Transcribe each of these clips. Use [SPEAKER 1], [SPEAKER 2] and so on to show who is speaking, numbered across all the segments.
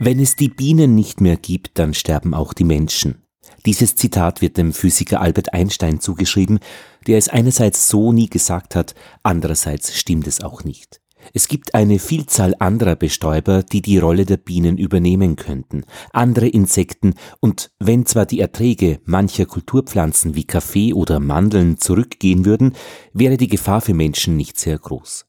[SPEAKER 1] Wenn es die Bienen nicht mehr gibt, dann sterben auch die Menschen. Dieses Zitat wird dem Physiker Albert Einstein zugeschrieben, der es einerseits so nie gesagt hat, andererseits stimmt es auch nicht. Es gibt eine Vielzahl anderer Bestäuber, die die Rolle der Bienen übernehmen könnten, andere Insekten, und wenn zwar die Erträge mancher Kulturpflanzen wie Kaffee oder Mandeln zurückgehen würden, wäre die Gefahr für Menschen nicht sehr groß.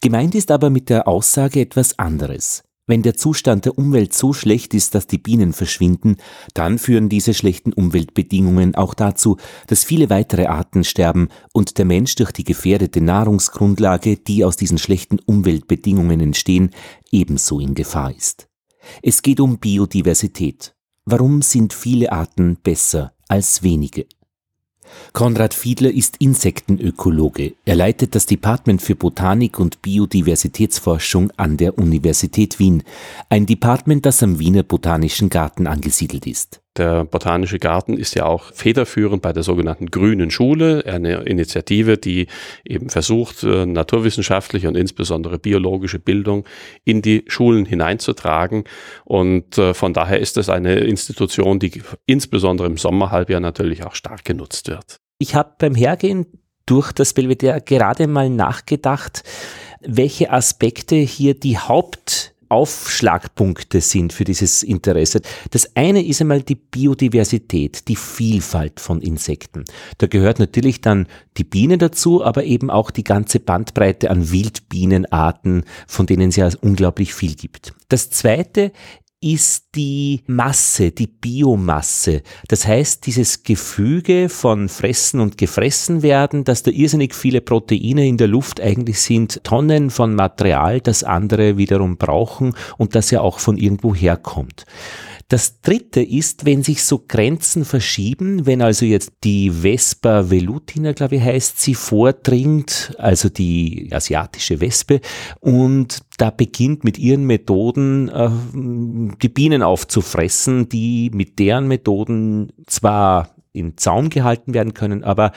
[SPEAKER 1] Gemeint ist aber mit der Aussage etwas anderes. Wenn der Zustand der Umwelt so schlecht ist, dass die Bienen verschwinden, dann führen diese schlechten Umweltbedingungen auch dazu, dass viele weitere Arten sterben und der Mensch durch die gefährdete Nahrungsgrundlage, die aus diesen schlechten Umweltbedingungen entstehen, ebenso in Gefahr ist. Es geht um Biodiversität. Warum sind viele Arten besser als wenige? Konrad Fiedler ist Insektenökologe. Er leitet das Department für Botanik und Biodiversitätsforschung an der Universität Wien, ein Department, das am Wiener Botanischen Garten angesiedelt ist.
[SPEAKER 2] Der Botanische Garten ist ja auch federführend bei der sogenannten Grünen Schule, eine Initiative, die eben versucht, äh, naturwissenschaftliche und insbesondere biologische Bildung in die Schulen hineinzutragen. Und äh, von daher ist es eine Institution, die insbesondere im Sommerhalbjahr natürlich auch stark genutzt wird.
[SPEAKER 1] Ich habe beim Hergehen durch das Belvedere gerade mal nachgedacht, welche Aspekte hier die Haupt Aufschlagpunkte sind für dieses Interesse. Das eine ist einmal die Biodiversität, die Vielfalt von Insekten. Da gehört natürlich dann die Biene dazu, aber eben auch die ganze Bandbreite an Wildbienenarten, von denen es ja unglaublich viel gibt. Das zweite ist die Masse, die Biomasse. Das heißt, dieses Gefüge von Fressen und Gefressen werden, dass da irrsinnig viele Proteine in der Luft eigentlich sind, Tonnen von Material, das andere wiederum brauchen und das ja auch von irgendwo herkommt. Das dritte ist, wenn sich so Grenzen verschieben, wenn also jetzt die Vespa velutina, glaube ich, heißt sie, vordringt, also die asiatische Wespe, und da beginnt mit ihren Methoden äh, die Bienen aufzufressen, die mit deren Methoden zwar in Zaum gehalten werden können, aber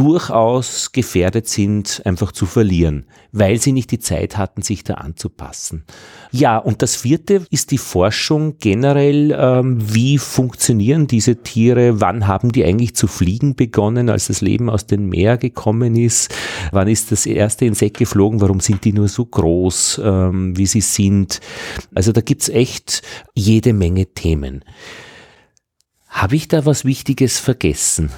[SPEAKER 1] durchaus gefährdet sind, einfach zu verlieren, weil sie nicht die Zeit hatten, sich da anzupassen. Ja, und das vierte ist die Forschung generell, ähm, wie funktionieren diese Tiere, wann haben die eigentlich zu fliegen begonnen, als das Leben aus dem Meer gekommen ist, wann ist das erste Insekt geflogen, warum sind die nur so groß, ähm, wie sie sind. Also da gibt's echt jede Menge Themen. Habe ich da was Wichtiges vergessen?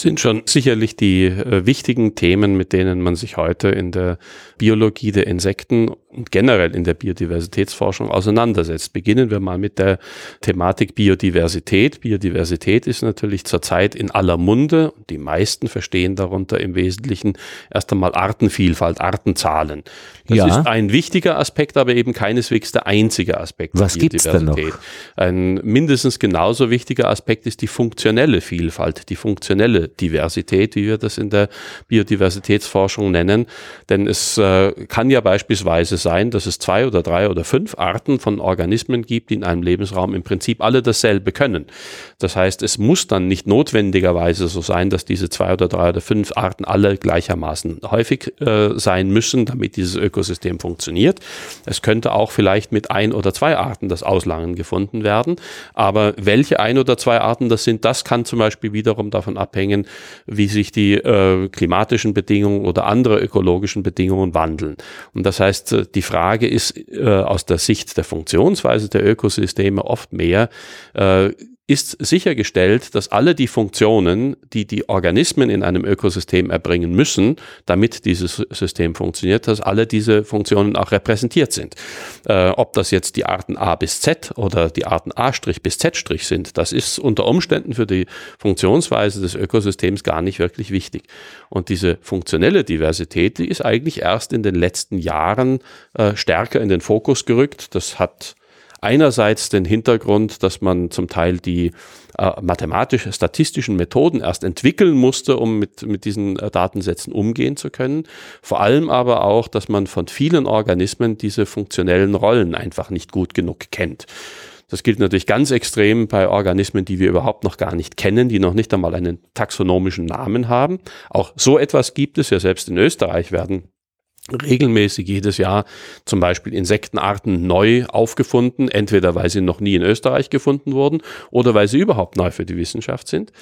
[SPEAKER 2] Sind schon sicherlich die äh, wichtigen Themen, mit denen man sich heute in der Biologie der Insekten und generell in der Biodiversitätsforschung auseinandersetzt. Beginnen wir mal mit der Thematik Biodiversität. Biodiversität ist natürlich zurzeit in aller Munde. Die meisten verstehen darunter im Wesentlichen erst einmal Artenvielfalt, Artenzahlen. Das ja. ist ein wichtiger Aspekt, aber eben keineswegs der einzige Aspekt
[SPEAKER 1] Was der Biodiversität. Noch?
[SPEAKER 2] Ein mindestens genauso wichtiger Aspekt ist die funktionelle Vielfalt, die funktionelle Diversität, wie wir das in der Biodiversitätsforschung nennen. Denn es äh, kann ja beispielsweise sein, dass es zwei oder drei oder fünf Arten von Organismen gibt, die in einem Lebensraum im Prinzip alle dasselbe können. Das heißt, es muss dann nicht notwendigerweise so sein, dass diese zwei oder drei oder fünf Arten alle gleichermaßen häufig äh, sein müssen, damit dieses Ökosystem funktioniert. Es könnte auch vielleicht mit ein oder zwei Arten das Auslangen gefunden werden. Aber welche ein oder zwei Arten das sind, das kann zum Beispiel wiederum davon abhängen, wie sich die äh, klimatischen Bedingungen oder andere ökologischen Bedingungen wandeln. Und das heißt, äh, die Frage ist äh, aus der Sicht der Funktionsweise der Ökosysteme oft mehr, äh, ist sichergestellt, dass alle die Funktionen, die die Organismen in einem Ökosystem erbringen müssen, damit dieses System funktioniert, dass alle diese Funktionen auch repräsentiert sind. Äh, ob das jetzt die Arten A bis Z oder die Arten A' bis Z' sind, das ist unter Umständen für die Funktionsweise des Ökosystems gar nicht wirklich wichtig. Und diese funktionelle Diversität, die ist eigentlich erst in den letzten Jahren äh, stärker in den Fokus gerückt. Das hat einerseits den Hintergrund, dass man zum Teil die äh, mathematisch-statistischen Methoden erst entwickeln musste, um mit, mit diesen äh, Datensätzen umgehen zu können. Vor allem aber auch, dass man von vielen Organismen diese funktionellen Rollen einfach nicht gut genug kennt. Das gilt natürlich ganz extrem bei Organismen, die wir überhaupt noch gar nicht kennen, die noch nicht einmal einen taxonomischen Namen haben. Auch so etwas gibt es ja selbst in Österreich werden regelmäßig jedes Jahr zum Beispiel Insektenarten neu aufgefunden, entweder weil sie noch nie in Österreich gefunden wurden oder weil sie überhaupt neu für die Wissenschaft sind.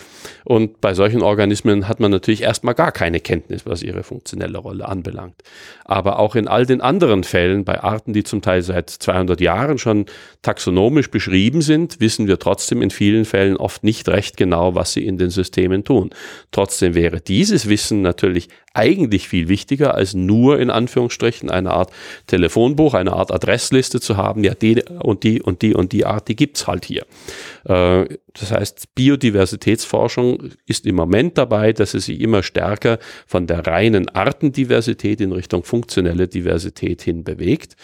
[SPEAKER 2] Und bei solchen Organismen hat man natürlich erstmal gar keine Kenntnis, was ihre funktionelle Rolle anbelangt. Aber auch in all den anderen Fällen, bei Arten, die zum Teil seit 200 Jahren schon taxonomisch beschrieben sind, wissen wir trotzdem in vielen Fällen oft nicht recht genau, was sie in den Systemen tun. Trotzdem wäre dieses Wissen natürlich eigentlich viel wichtiger, als nur in Anführungsstrichen eine Art Telefonbuch, eine Art Adressliste zu haben. Ja, die und die und die und die Art, die gibt's halt hier. Äh, das heißt, Biodiversitätsforschung ist im Moment dabei, dass es sich immer stärker von der reinen Artendiversität in Richtung funktionelle Diversität hin bewegt.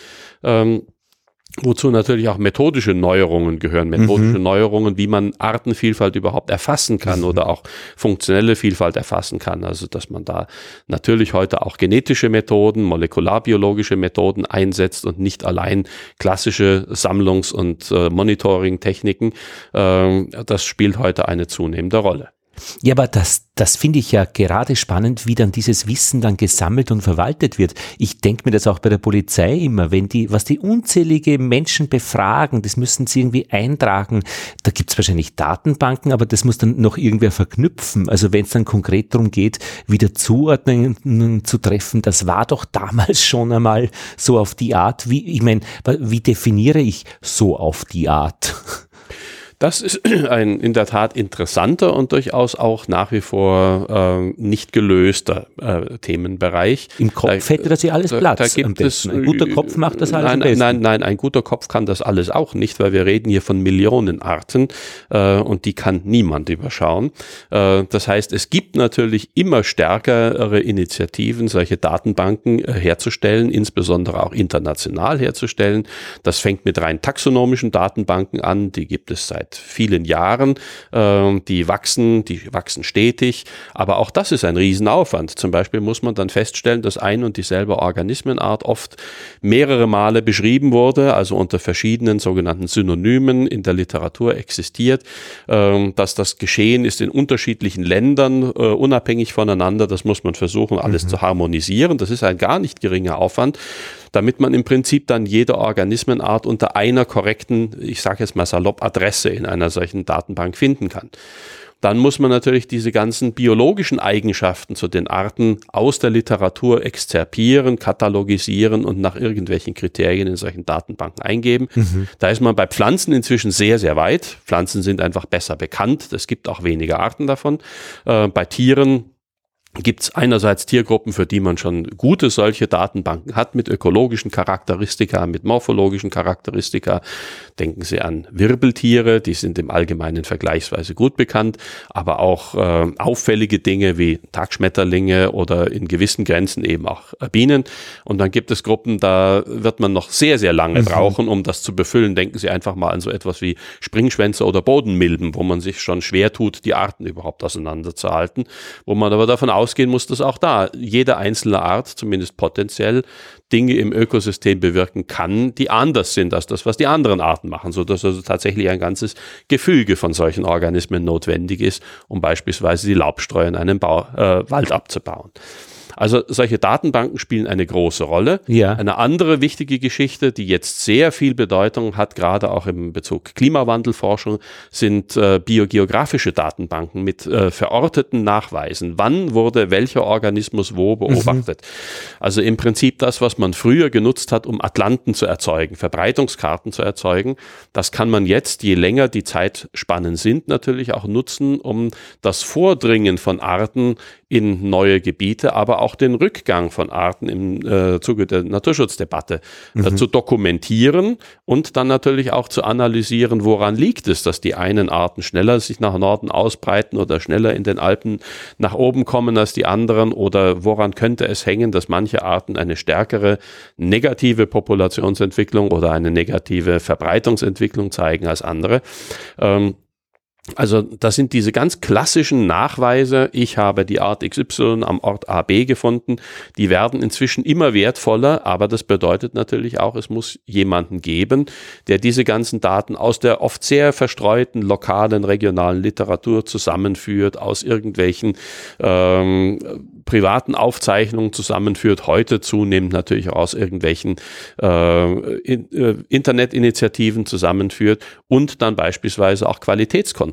[SPEAKER 2] Ähm, Wozu natürlich auch methodische Neuerungen gehören, methodische mhm. Neuerungen, wie man Artenvielfalt überhaupt erfassen kann mhm. oder auch funktionelle Vielfalt erfassen kann. Also dass man da natürlich heute auch genetische Methoden, molekularbiologische Methoden einsetzt und nicht allein klassische Sammlungs- und äh, Monitoring-Techniken. Äh, das spielt heute eine zunehmende Rolle.
[SPEAKER 1] Ja, aber das, das finde ich ja gerade spannend, wie dann dieses Wissen dann gesammelt und verwaltet wird. Ich denke mir das auch bei der Polizei immer, wenn die, was die unzählige Menschen befragen, das müssen sie irgendwie eintragen. Da gibt es wahrscheinlich Datenbanken, aber das muss dann noch irgendwer verknüpfen. Also wenn es dann konkret darum geht, wieder Zuordnungen zu treffen, das war doch damals schon einmal so auf die Art, wie, ich meine, wie definiere ich so auf die Art?
[SPEAKER 2] Das ist ein in der Tat interessanter und durchaus auch nach wie vor äh, nicht gelöster äh, Themenbereich.
[SPEAKER 1] Im Kopf da, hätte das ja alles Platz. Da, da
[SPEAKER 2] gibt es, ein guter Kopf macht das alles nein, nein, nein, ein guter Kopf kann das alles auch nicht, weil wir reden hier von Millionen Arten äh, und die kann niemand überschauen. Äh, das heißt, es gibt natürlich immer stärkere Initiativen, solche Datenbanken äh, herzustellen, insbesondere auch international herzustellen. Das fängt mit rein taxonomischen Datenbanken an, die gibt es seit seit vielen Jahren. Äh, die wachsen, die wachsen stetig, aber auch das ist ein Riesenaufwand. Zum Beispiel muss man dann feststellen, dass ein und dieselbe Organismenart oft mehrere Male beschrieben wurde, also unter verschiedenen sogenannten Synonymen in der Literatur existiert, äh, dass das geschehen ist in unterschiedlichen Ländern, äh, unabhängig voneinander. Das muss man versuchen, alles mhm. zu harmonisieren. Das ist ein gar nicht geringer Aufwand damit man im Prinzip dann jede Organismenart unter einer korrekten, ich sage jetzt mal salopp, Adresse in einer solchen Datenbank finden kann. Dann muss man natürlich diese ganzen biologischen Eigenschaften zu den Arten aus der Literatur exzerpieren, katalogisieren und nach irgendwelchen Kriterien in solchen Datenbanken eingeben. Mhm. Da ist man bei Pflanzen inzwischen sehr, sehr weit. Pflanzen sind einfach besser bekannt. Es gibt auch weniger Arten davon. Äh, bei Tieren gibt es einerseits Tiergruppen, für die man schon gute solche Datenbanken hat mit ökologischen Charakteristika, mit morphologischen Charakteristika. Denken Sie an Wirbeltiere, die sind im Allgemeinen vergleichsweise gut bekannt, aber auch äh, auffällige Dinge wie Tagschmetterlinge oder in gewissen Grenzen eben auch Bienen. Und dann gibt es Gruppen, da wird man noch sehr, sehr lange mhm. brauchen, um das zu befüllen. Denken Sie einfach mal an so etwas wie Springschwänze oder Bodenmilben, wo man sich schon schwer tut, die Arten überhaupt auseinanderzuhalten, wo man aber davon aus ausgehen muss, dass auch da jede einzelne Art, zumindest potenziell, Dinge im Ökosystem bewirken kann, die anders sind als das, was die anderen Arten machen, so dass also tatsächlich ein ganzes Gefüge von solchen Organismen notwendig ist, um beispielsweise die Laubstreu in einem Bau, äh, Wald abzubauen. Also solche Datenbanken spielen eine große Rolle. Ja. Eine andere wichtige Geschichte, die jetzt sehr viel Bedeutung hat, gerade auch im Bezug Klimawandelforschung, sind äh, biogeografische Datenbanken mit äh, verorteten Nachweisen. Wann wurde welcher Organismus wo beobachtet? Mhm. Also im Prinzip das, was man früher genutzt hat, um Atlanten zu erzeugen, Verbreitungskarten zu erzeugen, das kann man jetzt, je länger die Zeitspannen sind, natürlich auch nutzen, um das Vordringen von Arten in neue Gebiete, aber auch den Rückgang von Arten im äh, Zuge der Naturschutzdebatte äh, mhm. zu dokumentieren und dann natürlich auch zu analysieren, woran liegt es, dass die einen Arten schneller sich nach Norden ausbreiten oder schneller in den Alpen nach oben kommen als die anderen oder woran könnte es hängen, dass manche Arten eine stärkere negative Populationsentwicklung oder eine negative Verbreitungsentwicklung zeigen als andere. Ähm, Also das sind diese ganz klassischen Nachweise, ich habe die Art XY am Ort AB gefunden, die werden inzwischen immer wertvoller, aber das bedeutet natürlich auch, es muss jemanden geben, der diese ganzen Daten aus der oft sehr verstreuten lokalen, regionalen Literatur zusammenführt, aus irgendwelchen ähm, privaten Aufzeichnungen zusammenführt, heute zunehmend natürlich auch aus irgendwelchen äh, in, äh, Internetinitiativen zusammenführt und dann beispielsweise auch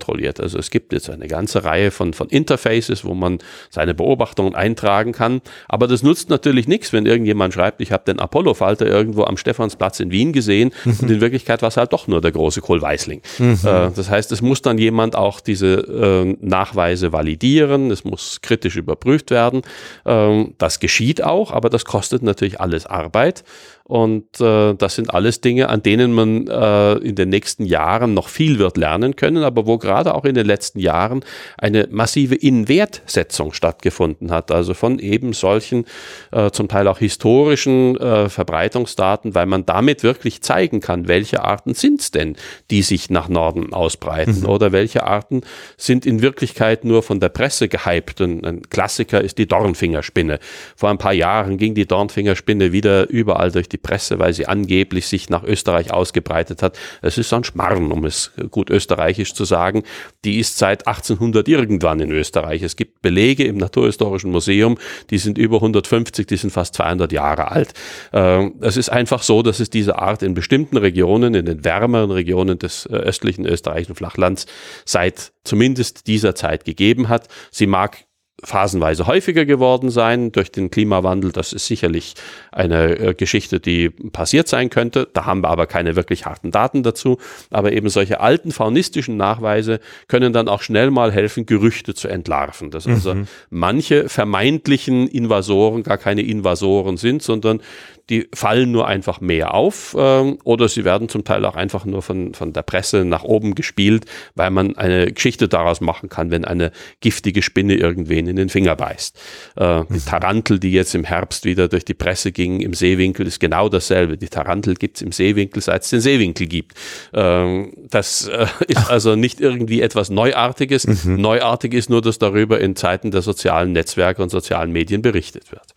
[SPEAKER 2] Qualitätskontrolliert. Also es gibt jetzt eine ganze Reihe von, von Interfaces, wo man seine Beobachtungen eintragen kann, aber das nutzt natürlich nichts, wenn irgendjemand schreibt, ich habe den Apollo-Falter irgendwo am Stephansplatz in Wien gesehen mhm. und in Wirklichkeit war es halt doch nur der große Kohlweißling. Mhm. Äh, das heißt, es muss dann jemand auch diese äh, Nachweise validieren, es muss kritisch überprüft werden ähm, das geschieht auch, aber das kostet natürlich alles Arbeit. Und äh, das sind alles Dinge, an denen man äh, in den nächsten Jahren noch viel wird lernen können, aber wo gerade auch in den letzten Jahren eine massive Inwertsetzung stattgefunden hat. Also von eben solchen äh, zum Teil auch historischen äh, Verbreitungsdaten, weil man damit wirklich zeigen kann, welche Arten sind es denn, die sich nach Norden ausbreiten mhm. oder welche Arten sind in Wirklichkeit nur von der Presse gehypt. Und ein Klassiker ist die Dornfingerspinne. Vor ein paar Jahren ging die Dornfingerspinne wieder überall durch die die Presse, weil sie angeblich sich nach Österreich ausgebreitet hat. Es ist ein Schmarrn, um es gut österreichisch zu sagen. Die ist seit 1800 irgendwann in Österreich. Es gibt Belege im Naturhistorischen Museum, die sind über 150, die sind fast 200 Jahre alt. Ähm, es ist einfach so, dass es diese Art in bestimmten Regionen, in den wärmeren Regionen des äh, östlichen österreichischen Flachlands seit zumindest dieser Zeit gegeben hat. Sie mag phasenweise häufiger geworden sein durch den Klimawandel. Das ist sicherlich eine äh, Geschichte, die passiert sein könnte. Da haben wir aber keine wirklich harten Daten dazu. Aber eben solche alten faunistischen Nachweise können dann auch schnell mal helfen, Gerüchte zu entlarven. Dass also mhm. manche vermeintlichen Invasoren gar keine Invasoren sind, sondern die fallen nur einfach mehr auf ähm, oder sie werden zum Teil auch einfach nur von, von der Presse nach oben gespielt, weil man eine Geschichte daraus machen kann, wenn eine giftige Spinne irgendwen in den Finger beißt. Äh, die mhm. Tarantel, die jetzt im Herbst wieder durch die Presse ging, im Seewinkel, ist genau dasselbe. Die Tarantel gibt es im Seewinkel, seit es den Seewinkel gibt. Ähm, das äh, ist also nicht irgendwie etwas Neuartiges. Mhm. Neuartig ist nur, dass darüber in Zeiten der sozialen Netzwerke und sozialen Medien berichtet wird.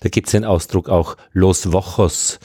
[SPEAKER 1] Da gibt es den Ausdruck auch Los Wochos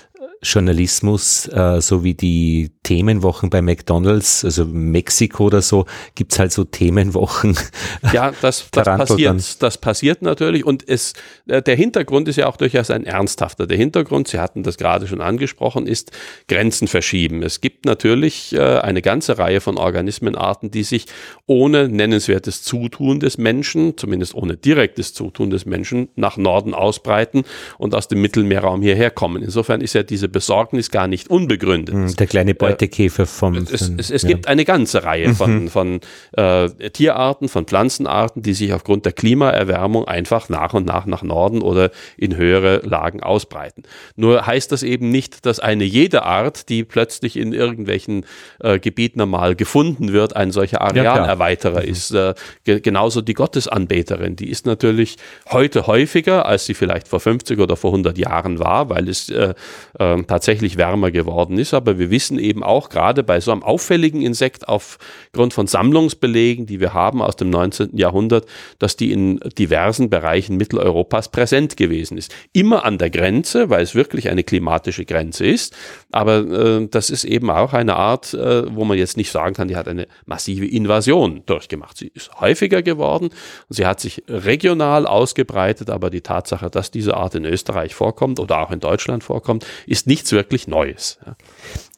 [SPEAKER 1] Journalismus, äh, so wie die Themenwochen bei McDonalds, also Mexiko oder so, gibt's halt so Themenwochen.
[SPEAKER 2] Ja, das, das passiert, das passiert natürlich und es, äh, der Hintergrund ist ja auch durchaus ein ernsthafter. Der Hintergrund, Sie hatten das gerade schon angesprochen, ist Grenzen verschieben. Es gibt natürlich äh, eine ganze Reihe von Organismenarten, die sich ohne nennenswertes Zutun des Menschen, zumindest ohne direktes Zutun des Menschen, nach Norden ausbreiten und aus dem Mittelmeerraum hierher kommen. Insofern ist ja diese diese Besorgnis gar nicht unbegründet. Hm,
[SPEAKER 1] der kleine äh, Beutekäfer vom.
[SPEAKER 2] Es, es, es ja. gibt eine ganze Reihe von, mhm. von äh, Tierarten, von Pflanzenarten, die sich aufgrund der Klimaerwärmung einfach nach und nach nach Norden oder in höhere Lagen ausbreiten. Nur heißt das eben nicht, dass eine jede Art, die plötzlich in irgendwelchen äh, Gebieten normal gefunden wird, ein solcher Arealerweiterer ja, mhm. ist. Äh, ge genauso die Gottesanbeterin, die ist natürlich heute häufiger, als sie vielleicht vor 50 oder vor 100 Jahren war, weil es äh, äh ähm, tatsächlich wärmer geworden ist. Aber wir wissen eben auch gerade bei so einem auffälligen Insekt aufgrund von Sammlungsbelegen, die wir haben aus dem 19. Jahrhundert, dass die in diversen Bereichen Mitteleuropas präsent gewesen ist. Immer an der Grenze, weil es wirklich eine klimatische Grenze ist. Aber äh, das ist eben auch eine Art, äh, wo man jetzt nicht sagen kann, die hat eine massive Invasion durchgemacht. Sie ist häufiger geworden sie hat sich regional ausgebreitet, aber die Tatsache, dass diese Art in Österreich vorkommt oder auch in Deutschland vorkommt, ist nichts wirklich Neues.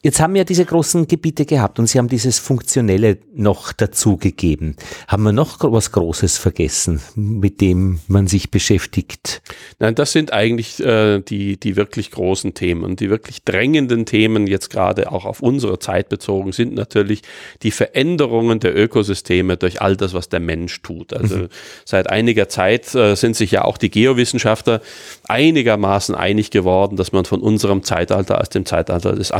[SPEAKER 1] Jetzt haben wir diese großen Gebiete gehabt und Sie haben dieses Funktionelle noch dazugegeben. Haben wir noch was Großes vergessen, mit dem man sich beschäftigt?
[SPEAKER 2] Nein, das sind eigentlich äh, die, die wirklich großen Themen. Und die wirklich drängenden Themen, jetzt gerade auch auf unsere Zeit bezogen, sind natürlich die Veränderungen der Ökosysteme durch all das, was der Mensch tut. Also mhm. seit einiger Zeit äh, sind sich ja auch die Geowissenschaftler einigermaßen einig geworden, dass man von unserem Zeitalter als dem Zeitalter des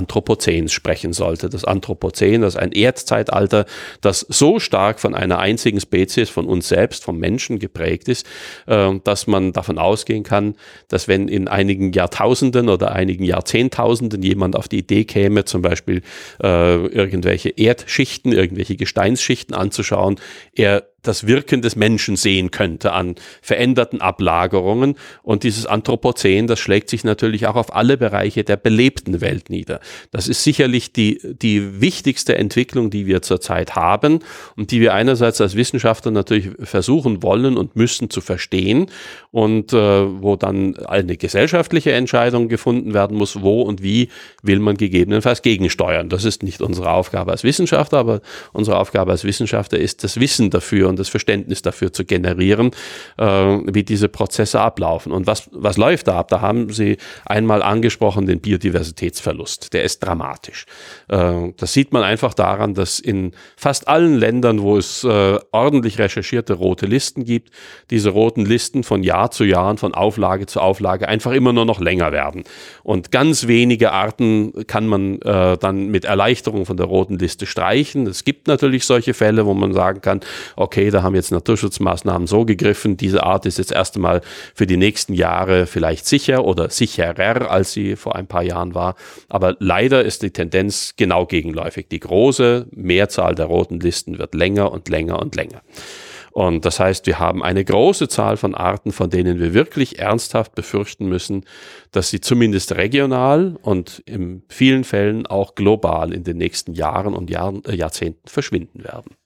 [SPEAKER 2] Anthropozäns sprechen sollte. Das Anthropozän, das ist ein Erdzeitalter, das so stark von einer einzigen Spezies, von uns selbst, vom Menschen geprägt ist, äh, dass man davon ausgehen kann, dass wenn in einigen Jahrtausenden oder einigen Jahrzehntausenden jemand auf die Idee käme, zum Beispiel äh, irgendwelche Erdschichten, irgendwelche Gesteinsschichten anzuschauen, er das Wirken des Menschen sehen könnte an veränderten Ablagerungen. Und dieses Anthropozän, das schlägt sich natürlich auch auf alle Bereiche der belebten Welt nieder. Das ist sicherlich die, die wichtigste Entwicklung, die wir zurzeit haben und die wir einerseits als Wissenschaftler natürlich versuchen wollen und müssen zu verstehen und äh, wo dann eine gesellschaftliche Entscheidung gefunden werden muss, wo und wie will man gegebenenfalls gegensteuern. Das ist nicht unsere Aufgabe als Wissenschaftler, aber unsere Aufgabe als Wissenschaftler ist, das Wissen dafür und das Verständnis dafür zu generieren, äh, wie diese Prozesse ablaufen. Und was, was läuft da ab? Da haben Sie einmal angesprochen den Biodiversitätsverlust. Der ist dramatisch. Äh, das sieht man einfach daran, dass in fast allen Ländern, wo es äh, ordentlich recherchierte rote Listen gibt, diese roten Listen von Jahr zu Jahr, von Auflage zu Auflage einfach immer nur noch länger werden. Und ganz wenige Arten kann man äh, dann mit Erleichterung von der roten Liste streichen. Es gibt natürlich solche Fälle, wo man sagen kann, okay, okay, da haben jetzt Naturschutzmaßnahmen so gegriffen, diese Art ist jetzt erst einmal für die nächsten Jahre vielleicht sicher oder sicherer, als sie vor ein paar Jahren war. Aber leider ist die Tendenz genau gegenläufig. Die große Mehrzahl der roten Listen wird länger und länger und länger. Und das heißt, wir haben eine große Zahl von Arten, von denen wir wirklich ernsthaft befürchten müssen, dass sie zumindest regional und in vielen Fällen auch global in den nächsten Jahren und Jahren, äh, Jahrzehnten verschwinden werden.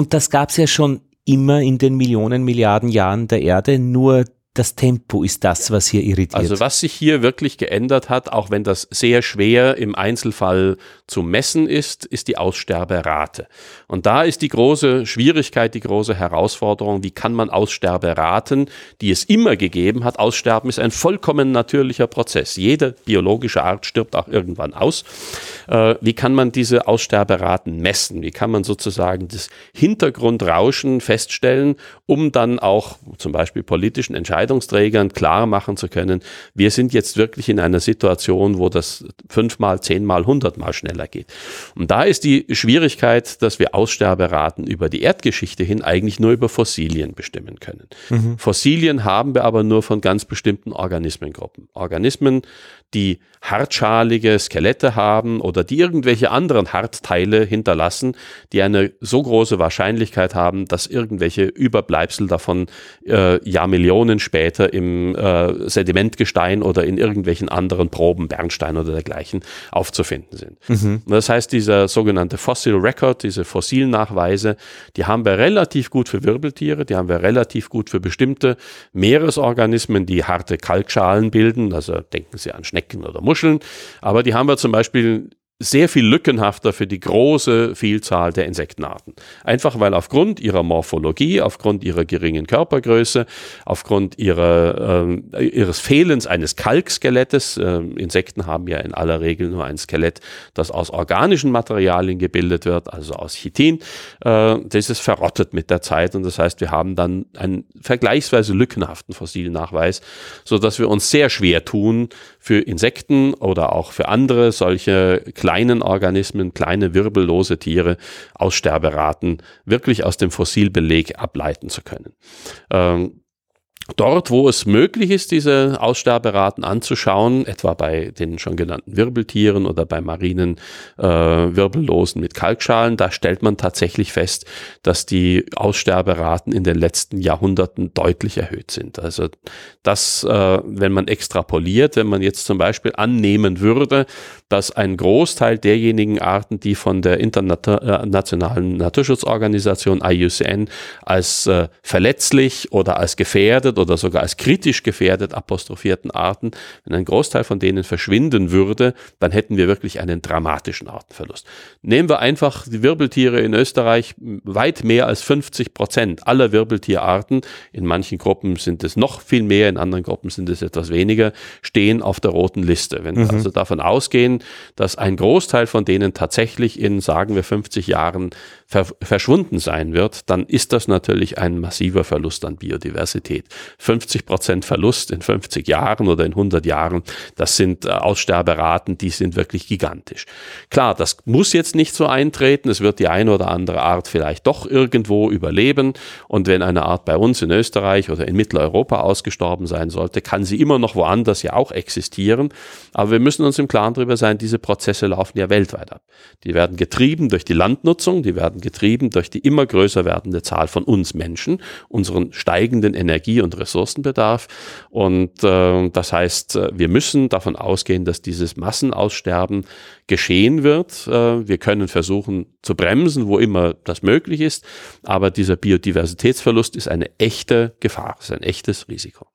[SPEAKER 1] Und das gab es ja schon immer in den Millionen, Milliarden Jahren der Erde, nur das Tempo ist das, was hier irritiert.
[SPEAKER 2] Also was sich hier wirklich geändert hat, auch wenn das sehr schwer im Einzelfall zu messen ist, ist die Aussterberate. Und da ist die große Schwierigkeit, die große Herausforderung, wie kann man Aussterberaten, die es immer gegeben hat, Aussterben ist ein vollkommen natürlicher Prozess. Jede biologische Art stirbt auch irgendwann aus. Äh, wie kann man diese Aussterberaten messen? Wie kann man sozusagen das Hintergrundrauschen feststellen, um dann auch zum Beispiel politischen Entscheidungen Entscheidungsträgern klar machen zu können, wir sind jetzt wirklich in einer Situation, wo das fünfmal, zehnmal, hundertmal schneller geht. Und da ist die Schwierigkeit, dass wir Aussterberaten über die Erdgeschichte hin eigentlich nur über Fossilien bestimmen können. Mhm. Fossilien haben wir aber nur von ganz bestimmten Organismengruppen. Organismen, die hartschalige Skelette haben oder die irgendwelche anderen Hartteile hinterlassen, die eine so große Wahrscheinlichkeit haben, dass irgendwelche Überbleibsel davon äh, Jahrmillionen später im äh, Sedimentgestein oder in irgendwelchen anderen Proben, Bernstein oder dergleichen, aufzufinden sind. Mhm. Das heißt, dieser sogenannte Fossil Record, diese Fossilnachweise, die haben wir relativ gut für Wirbeltiere, die haben wir relativ gut für bestimmte Meeresorganismen, die harte Kalkschalen bilden, also denken Sie an Schnecken oder Muscheln, aber die haben wir zum Beispiel sehr viel lückenhafter für die große Vielzahl der Insektenarten. Einfach weil aufgrund ihrer Morphologie, aufgrund ihrer geringen Körpergröße, aufgrund ihrer, äh, ihres Fehlens eines Kalkskelettes, äh, Insekten haben ja in aller Regel nur ein Skelett, das aus organischen Materialien gebildet wird, also aus Chitin, äh, das ist verrottet mit der Zeit und das heißt, wir haben dann einen vergleichsweise lückenhaften Fossilnachweis, so dass wir uns sehr schwer tun, für Insekten oder auch für andere solche kleinen Organismen, kleine wirbellose Tiere Aussterberaten wirklich aus dem Fossilbeleg ableiten zu können. Ähm, Dort, wo es möglich ist, diese Aussterberaten anzuschauen, etwa bei den schon genannten Wirbeltieren oder bei marinen äh, Wirbellosen mit Kalkschalen, da stellt man tatsächlich fest, dass die Aussterberaten in den letzten Jahrhunderten deutlich erhöht sind. Also das, äh, wenn man extrapoliert, wenn man jetzt zum Beispiel annehmen würde, dass ein Großteil derjenigen Arten, die von der internationalen Naturschutzorganisation IUCN als äh, verletzlich oder als gefährdet oder sogar als kritisch gefährdet apostrophierten Arten, wenn ein Großteil von denen verschwinden würde, dann hätten wir wirklich einen dramatischen Artenverlust. Nehmen wir einfach die Wirbeltiere in Österreich, weit mehr als 50 Prozent aller Wirbeltierarten, in manchen Gruppen sind es noch viel mehr, in anderen Gruppen sind es etwas weniger, stehen auf der roten Liste. Wenn mhm. wir also davon ausgehen, dass ein Großteil von denen tatsächlich in, sagen wir, 50 Jahren ver verschwunden sein wird, dann ist das natürlich ein massiver Verlust an Biodiversität. 50 Prozent Verlust in 50 Jahren oder in 100 Jahren, das sind äh, Aussterberaten, die sind wirklich gigantisch. Klar, das muss jetzt nicht so eintreten. Es wird die eine oder andere Art vielleicht doch irgendwo überleben. Und wenn eine Art bei uns in Österreich oder in Mitteleuropa ausgestorben sein sollte, kann sie immer noch woanders ja auch existieren. Aber wir müssen uns im Klaren darüber sein, diese Prozesse laufen ja weltweit ab. Die werden getrieben durch die Landnutzung, die werden getrieben durch die immer größer werdende Zahl von uns Menschen, unseren steigenden Energie- und Ressourcenbedarf. Und äh, das heißt, äh, wir müssen davon ausgehen, dass dieses Massenaussterben geschehen wird. Äh, wir können versuchen zu bremsen, wo immer das möglich ist, aber dieser Biodiversitätsverlust ist eine echte Gefahr, ist ein echtes Risiko.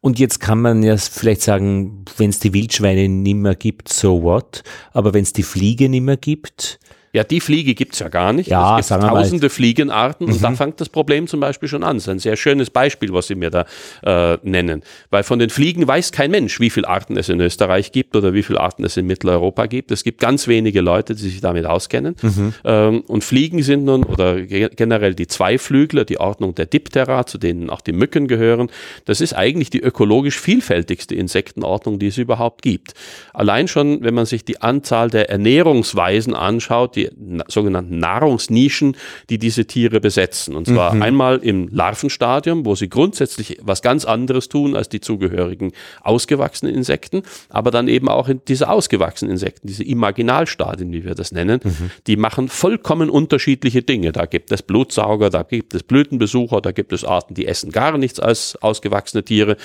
[SPEAKER 1] Und jetzt kann man ja vielleicht sagen, wenn es die Wildschweine nimmer gibt, so what? Aber wenn es die Fliege nimmer gibt,
[SPEAKER 2] ja, die Fliege gibt's ja gar nicht.
[SPEAKER 1] Ja,
[SPEAKER 2] es gibt tausende Fliegenarten und da mhm. fängt das Problem zum Beispiel schon an. Das ist ein sehr schönes Beispiel, was Sie mir da äh, nennen. Weil von den Fliegen weiß kein Mensch, wie viele Arten es in Österreich gibt oder wie viele Arten es in Mitteleuropa gibt. Es gibt ganz wenige Leute, die sich damit auskennen. Mhm. Ähm, und Fliegen sind nun, oder generell die Zweiflügler, die Ordnung der Diptera, zu denen auch die Mücken gehören, das ist eigentlich die ökologisch vielfältigste Insektenordnung, die es überhaupt gibt. Allein schon, wenn man sich die Anzahl der Ernährungsweisen anschaut, die sogenannten Nahrungsnischen, die diese Tiere besetzen. Und zwar mhm. einmal im Larvenstadium, wo sie grundsätzlich was ganz anderes tun als die zugehörigen ausgewachsenen Insekten, aber dann eben auch in diese ausgewachsenen Insekten, diese Imaginalstadien, wie wir das nennen, mhm. die machen vollkommen unterschiedliche Dinge. Da gibt es Blutsauger, da gibt es Blütenbesucher, da gibt es Arten, die essen gar nichts als ausgewachsene Tiere.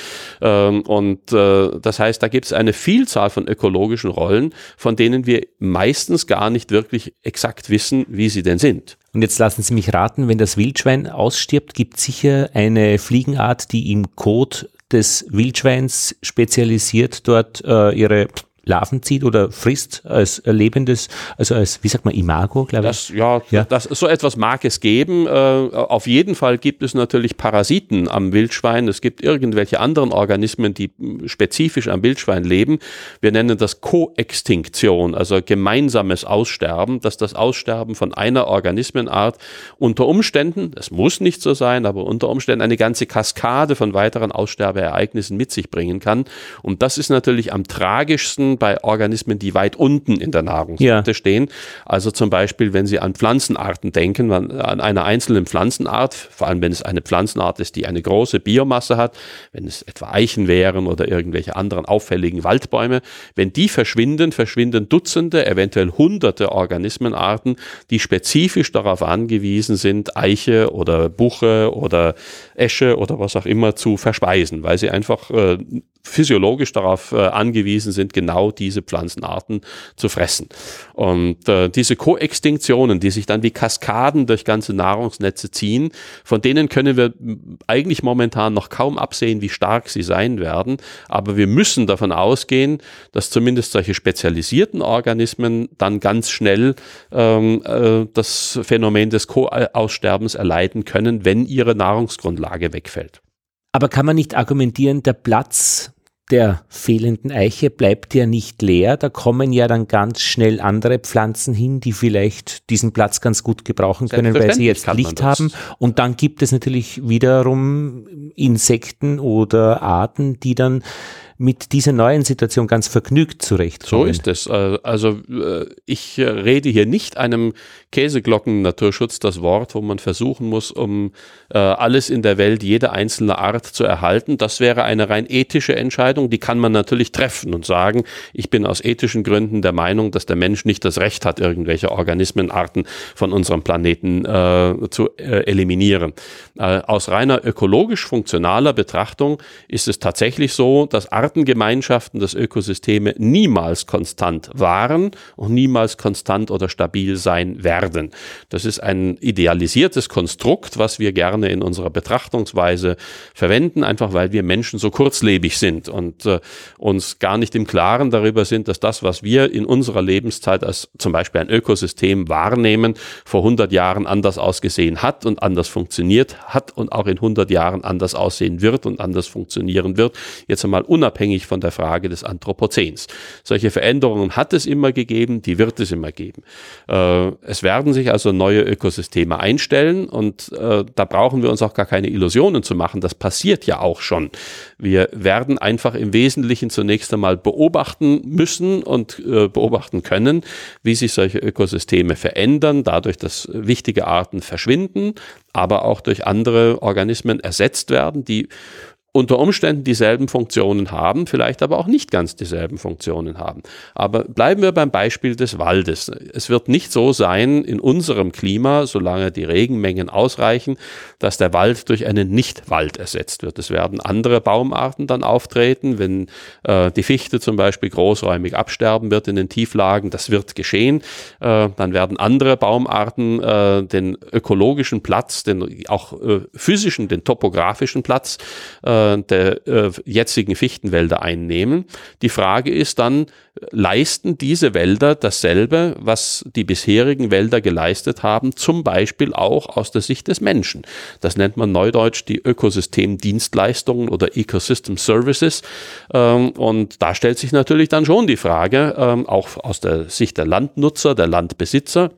[SPEAKER 2] Ähm, und äh, das heißt, da gibt es eine Vielzahl von ökologischen Rollen, von denen wir meistens gar nicht wirklich exakt wissen, wie sie denn sind.
[SPEAKER 1] Und jetzt lassen Sie mich raten, wenn das Wildschwein ausstirbt, gibt es sicher eine Fliegenart, die im Kot des Wildschweins spezialisiert dort äh, ihre Larven zieht oder frisst als lebendes, also als, wie sagt man, Imago,
[SPEAKER 2] glaube ich. Das, ja, ja. Das, so etwas mag es geben. Äh, auf jeden Fall gibt es natürlich Parasiten am Wildschwein. Es gibt irgendwelche anderen Organismen, die spezifisch am Wildschwein leben. Wir nennen das Koextinktion, also gemeinsames Aussterben, dass das Aussterben von einer Organismenart unter Umständen, es muss nicht so sein, aber unter Umständen eine ganze Kaskade von weiteren Aussterbeereignissen mit sich bringen kann. Und das ist natürlich am tragischsten bei Organismen, die weit unten in der Nahrungskette ja. stehen. Also zum Beispiel, wenn Sie an Pflanzenarten denken, an eine einzelne Pflanzenart, vor allem wenn es eine Pflanzenart ist, die eine große Biomasse hat, wenn es etwa Eichen wären oder irgendwelche anderen auffälligen Waldbäume, wenn die verschwinden, verschwinden Dutzende, eventuell hunderte Organismenarten, die spezifisch darauf angewiesen sind, Eiche oder Buche oder Esche oder was auch immer zu verspeisen, weil sie einfach äh, physiologisch darauf äh, angewiesen sind, genau diese Pflanzenarten zu fressen. Und äh, diese Koextinktionen, die sich dann wie Kaskaden durch ganze Nahrungsnetze ziehen, von denen können wir eigentlich momentan noch kaum absehen, wie stark sie sein werden. Aber wir müssen davon ausgehen, dass zumindest solche spezialisierten Organismen dann ganz schnell ähm, äh, das Phänomen des Co-Aussterbens erleiden können, wenn ihre Nahrungsgrundlage wegfällt.
[SPEAKER 1] Aber kann man nicht argumentieren, der Platz der fehlenden Eiche bleibt ja nicht leer. Da kommen ja dann ganz schnell andere Pflanzen hin, die vielleicht diesen Platz ganz gut gebrauchen können, weil sie jetzt Licht haben. Und dann gibt es natürlich wiederum Insekten oder Arten, die dann mit dieser neuen Situation ganz vergnügt zurechtkommen.
[SPEAKER 2] So ist es. Äh, also äh, ich rede hier nicht einem Käseglocken-Naturschutz das Wort, wo man versuchen muss, um äh, alles in der Welt, jede einzelne Art zu erhalten. Das wäre eine rein ethische Entscheidung. Die kann man natürlich treffen und sagen, ich bin aus ethischen Gründen der Meinung, dass der Mensch nicht das Recht hat, irgendwelche Organismenarten von unserem Planeten äh, zu äh, eliminieren. Äh, aus reiner ökologisch funktionaler Betrachtung ist es tatsächlich so, dass Artengemeinschaften, dass Ökosysteme niemals konstant waren und niemals konstant oder stabil sein werden. Das ist ein idealisiertes Konstrukt, was wir gerne in unserer Betrachtungsweise verwenden, einfach weil wir Menschen so kurzlebig sind und äh, uns gar nicht im Klaren darüber sind, dass das, was wir in unserer Lebenszeit als zum Beispiel ein Ökosystem wahrnehmen, vor 100 Jahren anders ausgesehen hat und anders funktioniert hat und auch in 100 Jahren anders aussehen wird und anders funktionieren wird. Jetzt einmal unabhängig unabhängig von der Frage des Anthropozäns. Solche Veränderungen hat es immer gegeben, die wird es immer geben. Äh, es werden sich also neue Ökosysteme einstellen und äh, da brauchen wir uns auch gar keine Illusionen zu machen. Das passiert ja auch schon. Wir werden einfach im Wesentlichen zunächst einmal beobachten müssen und äh, beobachten können, wie sich solche Ökosysteme verändern, dadurch, dass wichtige Arten verschwinden, aber auch durch andere Organismen ersetzt werden, die unter Umständen dieselben Funktionen haben, vielleicht aber auch nicht ganz dieselben Funktionen haben. Aber bleiben wir beim Beispiel des Waldes. Es wird nicht so sein in unserem Klima, solange die Regenmengen ausreichen, dass der Wald durch einen Nichtwald ersetzt wird. Es werden andere Baumarten dann auftreten, wenn äh, die Fichte zum Beispiel großräumig absterben wird in den Tieflagen. Das wird geschehen. Äh, dann werden andere Baumarten äh, den ökologischen Platz, den auch äh, physischen, den topografischen Platz äh, der äh, jetzigen Fichtenwälder einnehmen. Die Frage ist dann, leisten diese Wälder dasselbe, was die bisherigen Wälder geleistet haben, zum Beispiel auch aus der Sicht des Menschen? Das nennt man neudeutsch die Ökosystemdienstleistungen oder Ecosystem Services. Ähm, und da stellt sich natürlich dann schon die Frage, ähm, auch aus der Sicht der Landnutzer, der Landbesitzer,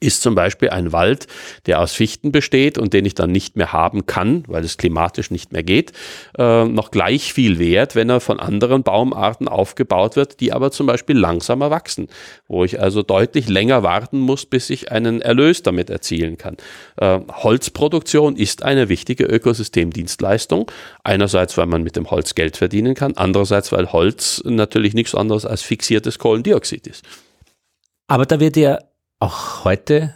[SPEAKER 2] ist zum Beispiel ein Wald, der aus Fichten besteht und den ich dann nicht mehr haben kann, weil es klimatisch nicht mehr geht, äh, noch gleich viel wert, wenn er von anderen Baumarten aufgebaut wird, die aber zum Beispiel langsamer wachsen, wo ich also deutlich länger warten muss, bis ich einen Erlös damit erzielen kann. Äh, Holzproduktion ist eine wichtige Ökosystemdienstleistung. Einerseits, weil man mit dem Holz Geld verdienen kann, andererseits, weil Holz natürlich nichts anderes als fixiertes Kohlendioxid ist.
[SPEAKER 1] Aber da wird ja auch heute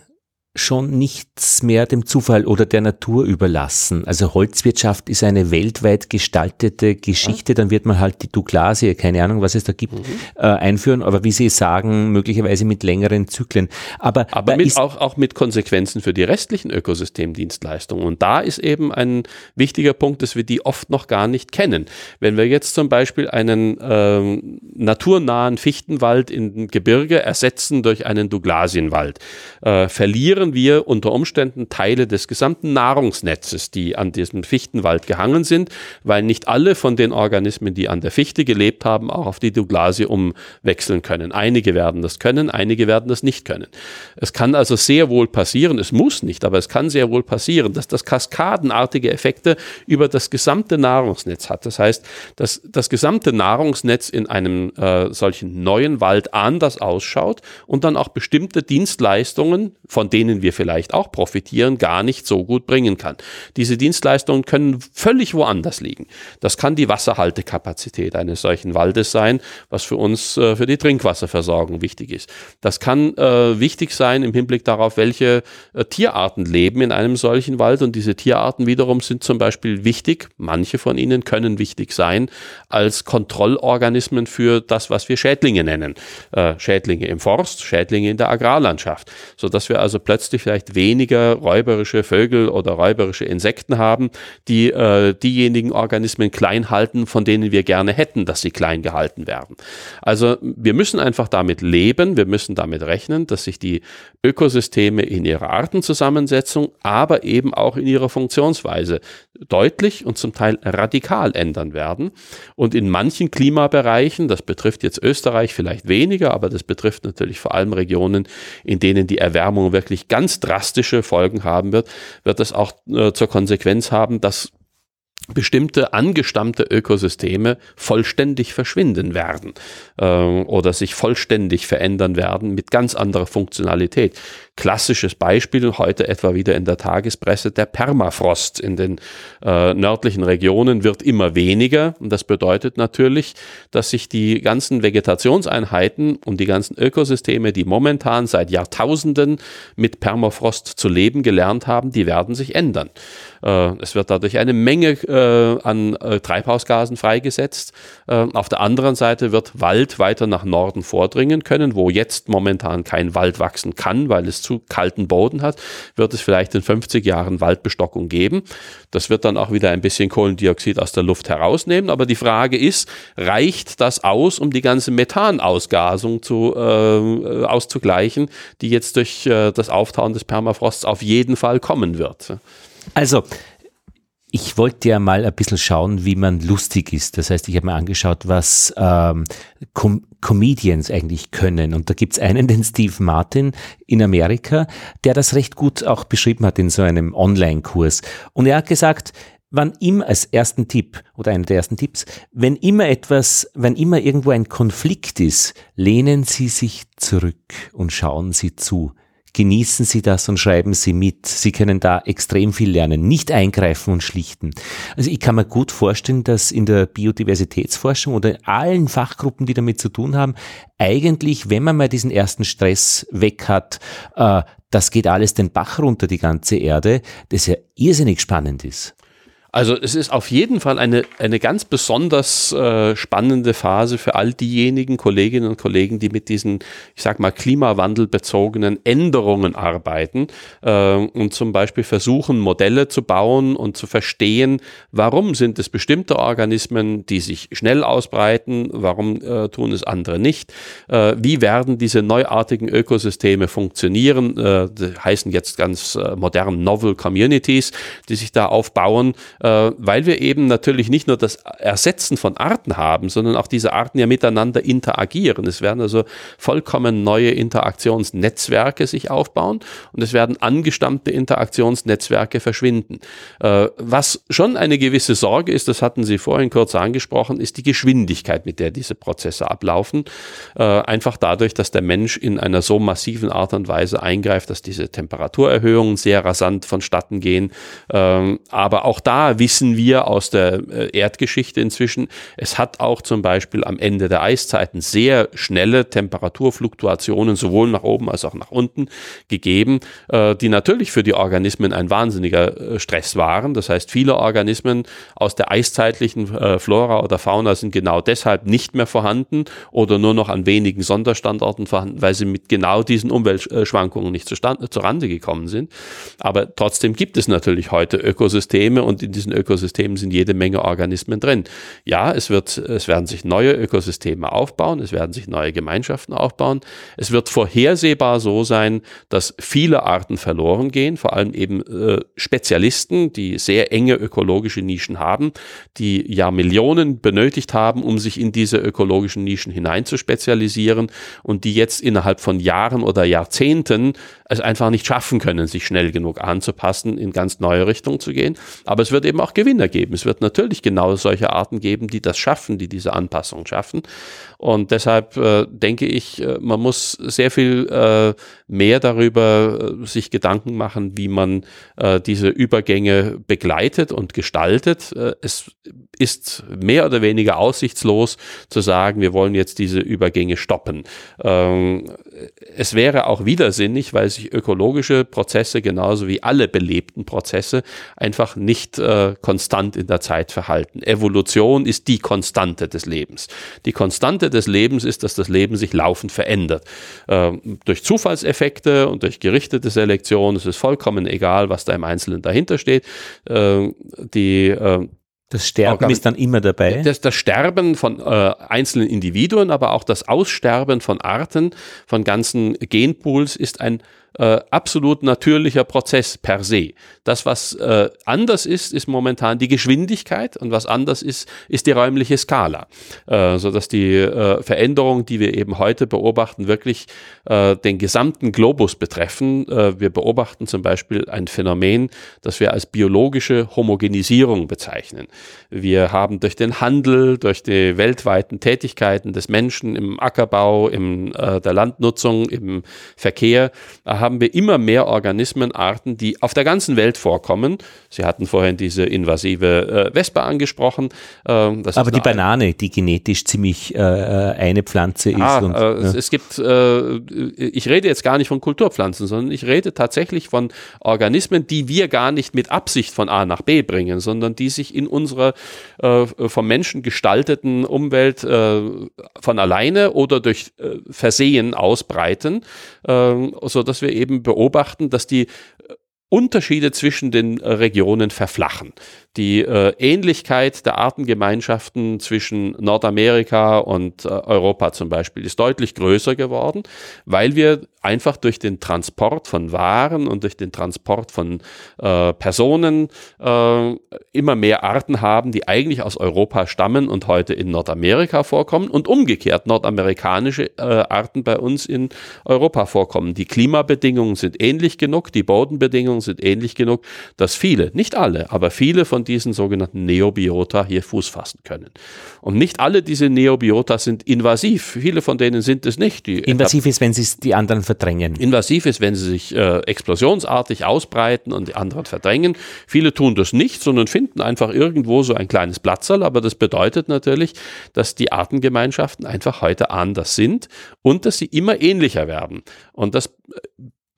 [SPEAKER 1] schon nichts mehr dem Zufall oder der Natur überlassen. Also Holzwirtschaft ist eine weltweit gestaltete Geschichte. Dann wird man halt die Douglasie, keine Ahnung, was es da gibt, mhm. äh, einführen. Aber wie Sie sagen, möglicherweise mit längeren Zyklen.
[SPEAKER 2] Aber, Aber mit, auch, auch mit Konsequenzen für die restlichen Ökosystemdienstleistungen. Und da ist eben ein wichtiger Punkt, dass wir die oft noch gar nicht kennen. Wenn wir jetzt zum Beispiel einen ähm, naturnahen Fichtenwald im Gebirge ersetzen durch einen Douglasienwald, äh, verlieren verlieren wir unter Umständen Teile des gesamten Nahrungsnetzes, die an diesem Fichtenwald gehangen sind, weil nicht alle von den Organismen, die an der Fichte gelebt haben, auch auf die Douglasie umwechseln können. Einige werden das können, einige werden das nicht können. Es kann also sehr wohl passieren, es muss nicht, aber es kann sehr wohl passieren, dass das kaskadenartige Effekte über das gesamte Nahrungsnetz hat. Das heißt, dass das gesamte Nahrungsnetz in einem äh, solchen neuen Wald anders ausschaut und dann auch bestimmte Dienstleistungen, von denen denen wir vielleicht auch profitieren, gar nicht so gut bringen kann. Diese Dienstleistungen können völlig woanders liegen. Das kann die Wasserhaltekapazität eines solchen Waldes sein, was für uns äh, für die Trinkwasserversorgung wichtig ist. Das kann äh, wichtig sein im Hinblick darauf, welche äh, Tierarten leben in einem solchen Wald und diese Tierarten wiederum sind zum Beispiel wichtig, manche von ihnen können wichtig sein als Kontrollorganismen für das, was wir Schädlinge nennen. Äh, Schädlinge im Forst, Schädlinge in der Agrarlandschaft, sodass wir also plötzlich plötzlich vielleicht weniger räuberische Vögel oder räuberische Insekten haben, die äh, diejenigen Organismen klein halten, von denen wir gerne hätten, dass sie klein gehalten werden. Also wir müssen einfach damit leben, wir müssen damit rechnen, dass sich die Ökosysteme in ihrer Artenzusammensetzung, aber eben auch in ihrer Funktionsweise deutlich und zum Teil radikal ändern werden. Und in manchen Klimabereichen, das betrifft jetzt Österreich vielleicht weniger, aber das betrifft natürlich vor allem Regionen, in denen die Erwärmung wirklich ganz drastische Folgen haben wird, wird das auch äh, zur Konsequenz haben, dass bestimmte angestammte Ökosysteme vollständig verschwinden werden äh, oder sich vollständig verändern werden mit ganz anderer Funktionalität. Klassisches Beispiel heute etwa wieder in der Tagespresse, der Permafrost in den äh, nördlichen Regionen wird immer weniger und das bedeutet natürlich, dass sich die ganzen Vegetationseinheiten und die ganzen Ökosysteme, die momentan seit Jahrtausenden mit Permafrost zu leben gelernt haben, die werden sich ändern. Äh, es wird dadurch eine Menge äh, an äh, Treibhausgasen freigesetzt. Äh, auf der anderen Seite wird Wald weiter nach Norden vordringen können, wo jetzt momentan kein Wald wachsen kann, weil es zu kalten Boden hat, wird es vielleicht in 50 Jahren Waldbestockung geben. Das wird dann auch wieder ein bisschen Kohlendioxid aus der Luft herausnehmen. Aber die Frage ist, reicht das aus, um die ganze Methanausgasung zu, äh, auszugleichen, die jetzt durch äh, das Auftauen des Permafrosts auf jeden Fall kommen wird?
[SPEAKER 1] Also, ich wollte ja mal ein bisschen schauen, wie man lustig ist. Das heißt, ich habe mir angeschaut, was ähm, Com Comedians eigentlich können. Und da gibt's einen, den Steve Martin in Amerika, der das recht gut auch beschrieben hat in so einem Online-Kurs. Und er hat gesagt, wann immer als ersten Tipp oder einer der ersten Tipps, wenn immer etwas, wenn immer irgendwo ein Konflikt ist, lehnen Sie sich zurück und schauen Sie zu genießen Sie das und schreiben Sie mit. Sie können da extrem viel lernen, nicht eingreifen und schlichten. Also ich kann mir gut vorstellen, dass in der Biodiversitätsforschung oder in allen Fachgruppen, die damit zu tun haben, eigentlich, wenn man mal diesen ersten Stress weg hat, äh, das geht alles den Bach runter, die ganze Erde, das ja irrsinnig spannend ist.
[SPEAKER 2] Also es ist auf jeden Fall eine, eine ganz besonders äh, spannende Phase für all diejenigen Kolleginnen und Kollegen, die mit diesen, ich sag mal, klimawandelbezogenen Änderungen arbeiten äh, und zum Beispiel versuchen, Modelle zu bauen und zu verstehen, warum sind es bestimmte Organismen, die sich schnell ausbreiten, warum äh, tun es andere nicht, äh, wie werden diese neuartigen Ökosysteme funktionieren, äh, heißen jetzt ganz äh, modern Novel Communities, die sich da aufbauen äh, weil wir eben natürlich nicht nur das Ersetzen von Arten haben, sondern auch diese Arten ja miteinander interagieren. Es werden also vollkommen neue Interaktionsnetzwerke sich aufbauen und es werden angestammte Interaktionsnetzwerke verschwinden. Äh, was schon eine gewisse Sorge ist, das hatten Sie vorhin kurz angesprochen, ist die Geschwindigkeit, mit der diese Prozesse ablaufen. Äh, einfach dadurch, dass der Mensch in einer so massiven Art und Weise eingreift, dass diese Temperaturerhöhungen sehr rasant vonstatten gehen. Ähm, aber auch da wissen wir aus der äh, Erdgeschichte inzwischen, es hat auch zum Beispiel am Ende der Eiszeiten sehr schnelle Temperaturfluktuationen sowohl nach oben als auch nach unten gegeben, äh, die natürlich für die Organismen ein wahnsinniger äh, Stress waren. Das heißt, viele Organismen aus der eiszeitlichen Flora oder Fauna sind genau deshalb nicht mehr vorhanden oder nur noch an wenigen Sonderstandorten vorhanden, weil sie mit genau diesen Umweltschwankungen nicht zustande, zurande gekommen sind. Aber trotzdem gibt es natürlich heute Ökosysteme und in diesen Ökosystemen sind jede Menge Organismen drin. Ja, es wird, es werden sich neue Ökosysteme aufbauen, es werden sich neue Gemeinschaften aufbauen. Es wird vorhersehbar so sein, dass viele Arten verloren gehen, vor allem eben äh, Spezialisten, die sehr enge ökologische Nischen haben, die ja Millionen benötigt haben, um sich in diese ökologischen Nischen hinein zu spezialisieren und die jetzt innerhalb von Jahren oder Jahrzehnten es einfach nicht schaffen können, sich schnell genug anzupassen, in ganz neue Richtungen zu gehen. Aber es wird eben auch Gewinner geben. Es wird natürlich genau solche Arten geben, die das schaffen, die diese Anpassung schaffen. Und deshalb äh, denke ich, äh, man muss sehr viel äh, mehr darüber äh, sich Gedanken machen, wie man äh, diese Übergänge begleitet und gestaltet. Äh, es ist mehr oder weniger aussichtslos zu sagen, wir wollen jetzt diese Übergänge stoppen. Ähm, es wäre auch widersinnig, weil sich ökologische Prozesse genauso wie alle belebten Prozesse einfach nicht äh, konstant in der Zeit verhalten. Evolution ist die Konstante des Lebens. Die Konstante des Lebens ist, dass das Leben sich laufend verändert. Ähm, durch Zufallseffekte und durch gerichtete Selektion es ist vollkommen egal, was da im Einzelnen dahinter steht. Ähm, die äh,
[SPEAKER 1] das Sterben ist dann immer dabei.
[SPEAKER 2] Das, das Sterben von äh, einzelnen Individuen, aber auch das Aussterben von Arten, von ganzen Genpools ist ein äh, absolut natürlicher Prozess per se. Das, was äh, anders ist, ist momentan die Geschwindigkeit und was anders ist, ist die räumliche Skala. Äh, sodass die äh, Veränderungen, die wir eben heute beobachten, wirklich äh, den gesamten Globus betreffen. Äh, wir beobachten zum Beispiel ein Phänomen, das wir als biologische Homogenisierung bezeichnen. Wir haben durch den Handel, durch die weltweiten Tätigkeiten des Menschen im Ackerbau, in äh, der Landnutzung, im Verkehr, haben wir immer mehr Organismenarten, die auf der ganzen Welt vorkommen. Sie hatten vorhin diese invasive äh, Wespe angesprochen.
[SPEAKER 1] Ähm, Aber die Banane, die genetisch ziemlich äh, äh, eine Pflanze ist. Ah,
[SPEAKER 2] und, äh, ja. Es gibt, äh, ich rede jetzt gar nicht von Kulturpflanzen, sondern ich rede tatsächlich von Organismen, die wir gar nicht mit Absicht von A nach B bringen, sondern die sich in unserer äh, vom Menschen gestalteten Umwelt von alleine oder durch Versehen ausbreiten, so dass wir eben beobachten, dass die Unterschiede zwischen den äh, Regionen verflachen. Die äh, Ähnlichkeit der Artengemeinschaften zwischen Nordamerika und äh, Europa zum Beispiel ist deutlich größer geworden, weil wir einfach durch den Transport von Waren und durch den Transport von Personen immer mehr Arten haben, die eigentlich aus Europa stammen und heute in Nordamerika vorkommen und umgekehrt nordamerikanische Arten bei uns in Europa vorkommen. Die Klimabedingungen sind ähnlich genug, die Bodenbedingungen sind ähnlich genug, dass viele, nicht alle, aber viele von diesen sogenannten Neobiota hier Fuß fassen können. Und nicht alle diese Neobiota sind invasiv. Viele von denen sind es nicht.
[SPEAKER 1] Die invasiv ist, wenn sie die anderen verdrängen.
[SPEAKER 2] Invasiv ist, wenn sie sich äh, explosionsartig ausbreiten und die anderen verdrängen. Viele tun das nicht, sondern finden einfach irgendwo so ein kleines Platzerl. Aber das bedeutet natürlich, dass die Artengemeinschaften einfach heute anders sind und dass sie immer ähnlicher werden. Und das äh,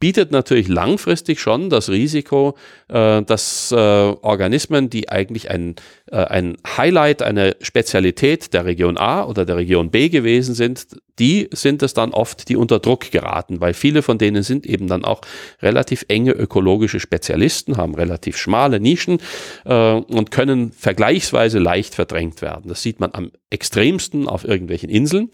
[SPEAKER 2] bietet natürlich langfristig schon das Risiko, äh, dass äh, Organismen, die eigentlich ein, äh, ein Highlight, eine Spezialität der Region A oder der Region B gewesen sind, die sind es dann oft, die unter Druck geraten, weil viele von denen sind eben dann auch relativ enge ökologische Spezialisten, haben relativ schmale Nischen äh, und können vergleichsweise leicht verdrängt werden. Das sieht man am extremsten auf irgendwelchen Inseln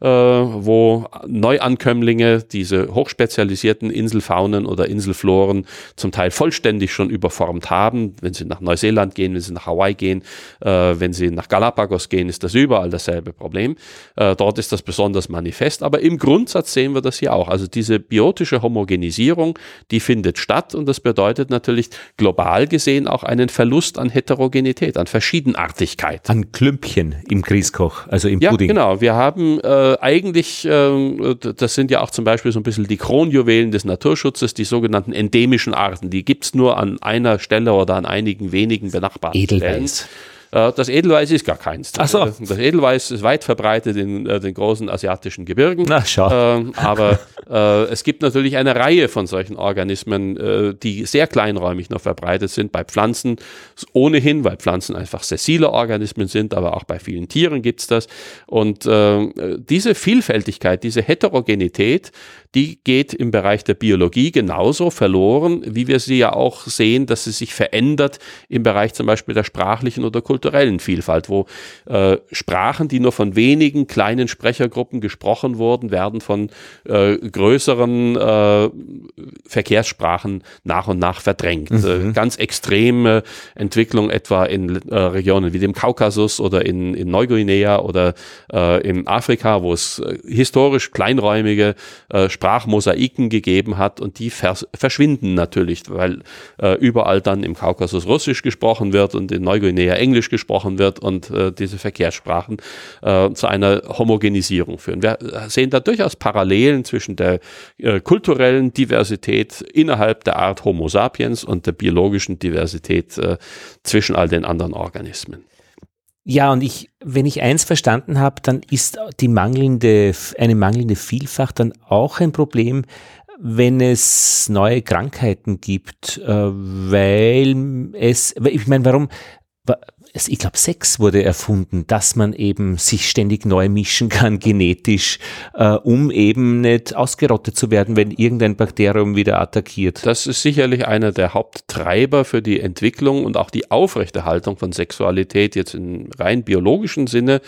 [SPEAKER 2] wo Neuankömmlinge diese hochspezialisierten Inselfaunen oder Inselfloren zum Teil vollständig schon überformt haben. Wenn sie nach Neuseeland gehen, wenn sie nach Hawaii gehen, äh, wenn sie nach Galapagos gehen, ist das überall dasselbe Problem. Äh, dort ist das besonders manifest, aber im Grundsatz sehen wir das hier auch. Also diese biotische Homogenisierung, die findet statt und das bedeutet natürlich global gesehen auch einen Verlust an Heterogenität, an Verschiedenartigkeit.
[SPEAKER 1] An Klümpchen im Grießkoch, also im
[SPEAKER 2] ja,
[SPEAKER 1] Pudding.
[SPEAKER 2] Ja, genau. Wir haben äh, äh, eigentlich, äh, das sind ja auch zum Beispiel so ein bisschen die Kronjuwelen des Naturschutzes, die sogenannten endemischen Arten. Die gibt es nur an einer Stelle oder an einigen wenigen benachbarten
[SPEAKER 1] Edelweiß.
[SPEAKER 2] Stellen. Äh, das Edelweiß ist gar keins.
[SPEAKER 1] Ach so.
[SPEAKER 2] Das Edelweiß ist weit verbreitet in äh, den großen asiatischen Gebirgen.
[SPEAKER 1] Na, schau.
[SPEAKER 2] Ähm, aber äh, es gibt natürlich eine Reihe von solchen Organismen, die sehr kleinräumig noch verbreitet sind. Bei Pflanzen ohnehin, weil Pflanzen einfach sessile Organismen sind, aber auch bei vielen Tieren gibt es das. Und diese Vielfältigkeit, diese Heterogenität, die geht im Bereich der Biologie genauso verloren, wie wir sie ja auch sehen, dass sie sich verändert im Bereich zum Beispiel der sprachlichen oder kulturellen Vielfalt, wo äh, Sprachen, die nur von wenigen kleinen Sprechergruppen gesprochen wurden, werden von äh, größeren äh, Verkehrssprachen nach und nach verdrängt. Mhm. Äh, ganz extreme Entwicklung etwa in äh, Regionen wie dem Kaukasus oder in, in Neuguinea oder äh, in Afrika, wo es historisch kleinräumige Sprachen Sprachmosaiken gegeben hat und die vers verschwinden natürlich, weil äh, überall dann im Kaukasus Russisch gesprochen wird und in Neuguinea Englisch gesprochen wird und äh, diese Verkehrssprachen äh, zu einer Homogenisierung führen. Wir sehen da durchaus Parallelen zwischen der äh, kulturellen Diversität innerhalb der Art Homo sapiens und der biologischen Diversität äh, zwischen all den anderen Organismen.
[SPEAKER 1] Ja, und ich, wenn ich eins verstanden habe, dann ist die mangelnde, eine mangelnde Vielfalt dann auch ein Problem, wenn es neue Krankheiten gibt, äh, weil es, ich meine, warum, ich glaube, Sex wurde erfunden, dass man eben sich ständig neu mischen kann, genetisch, äh, um eben nicht ausgerottet zu werden, wenn irgendein Bakterium wieder attackiert.
[SPEAKER 2] Das ist sicherlich einer der Haupttreiber für die Entwicklung und auch die Aufrechterhaltung von Sexualität jetzt im rein biologischen Sinne,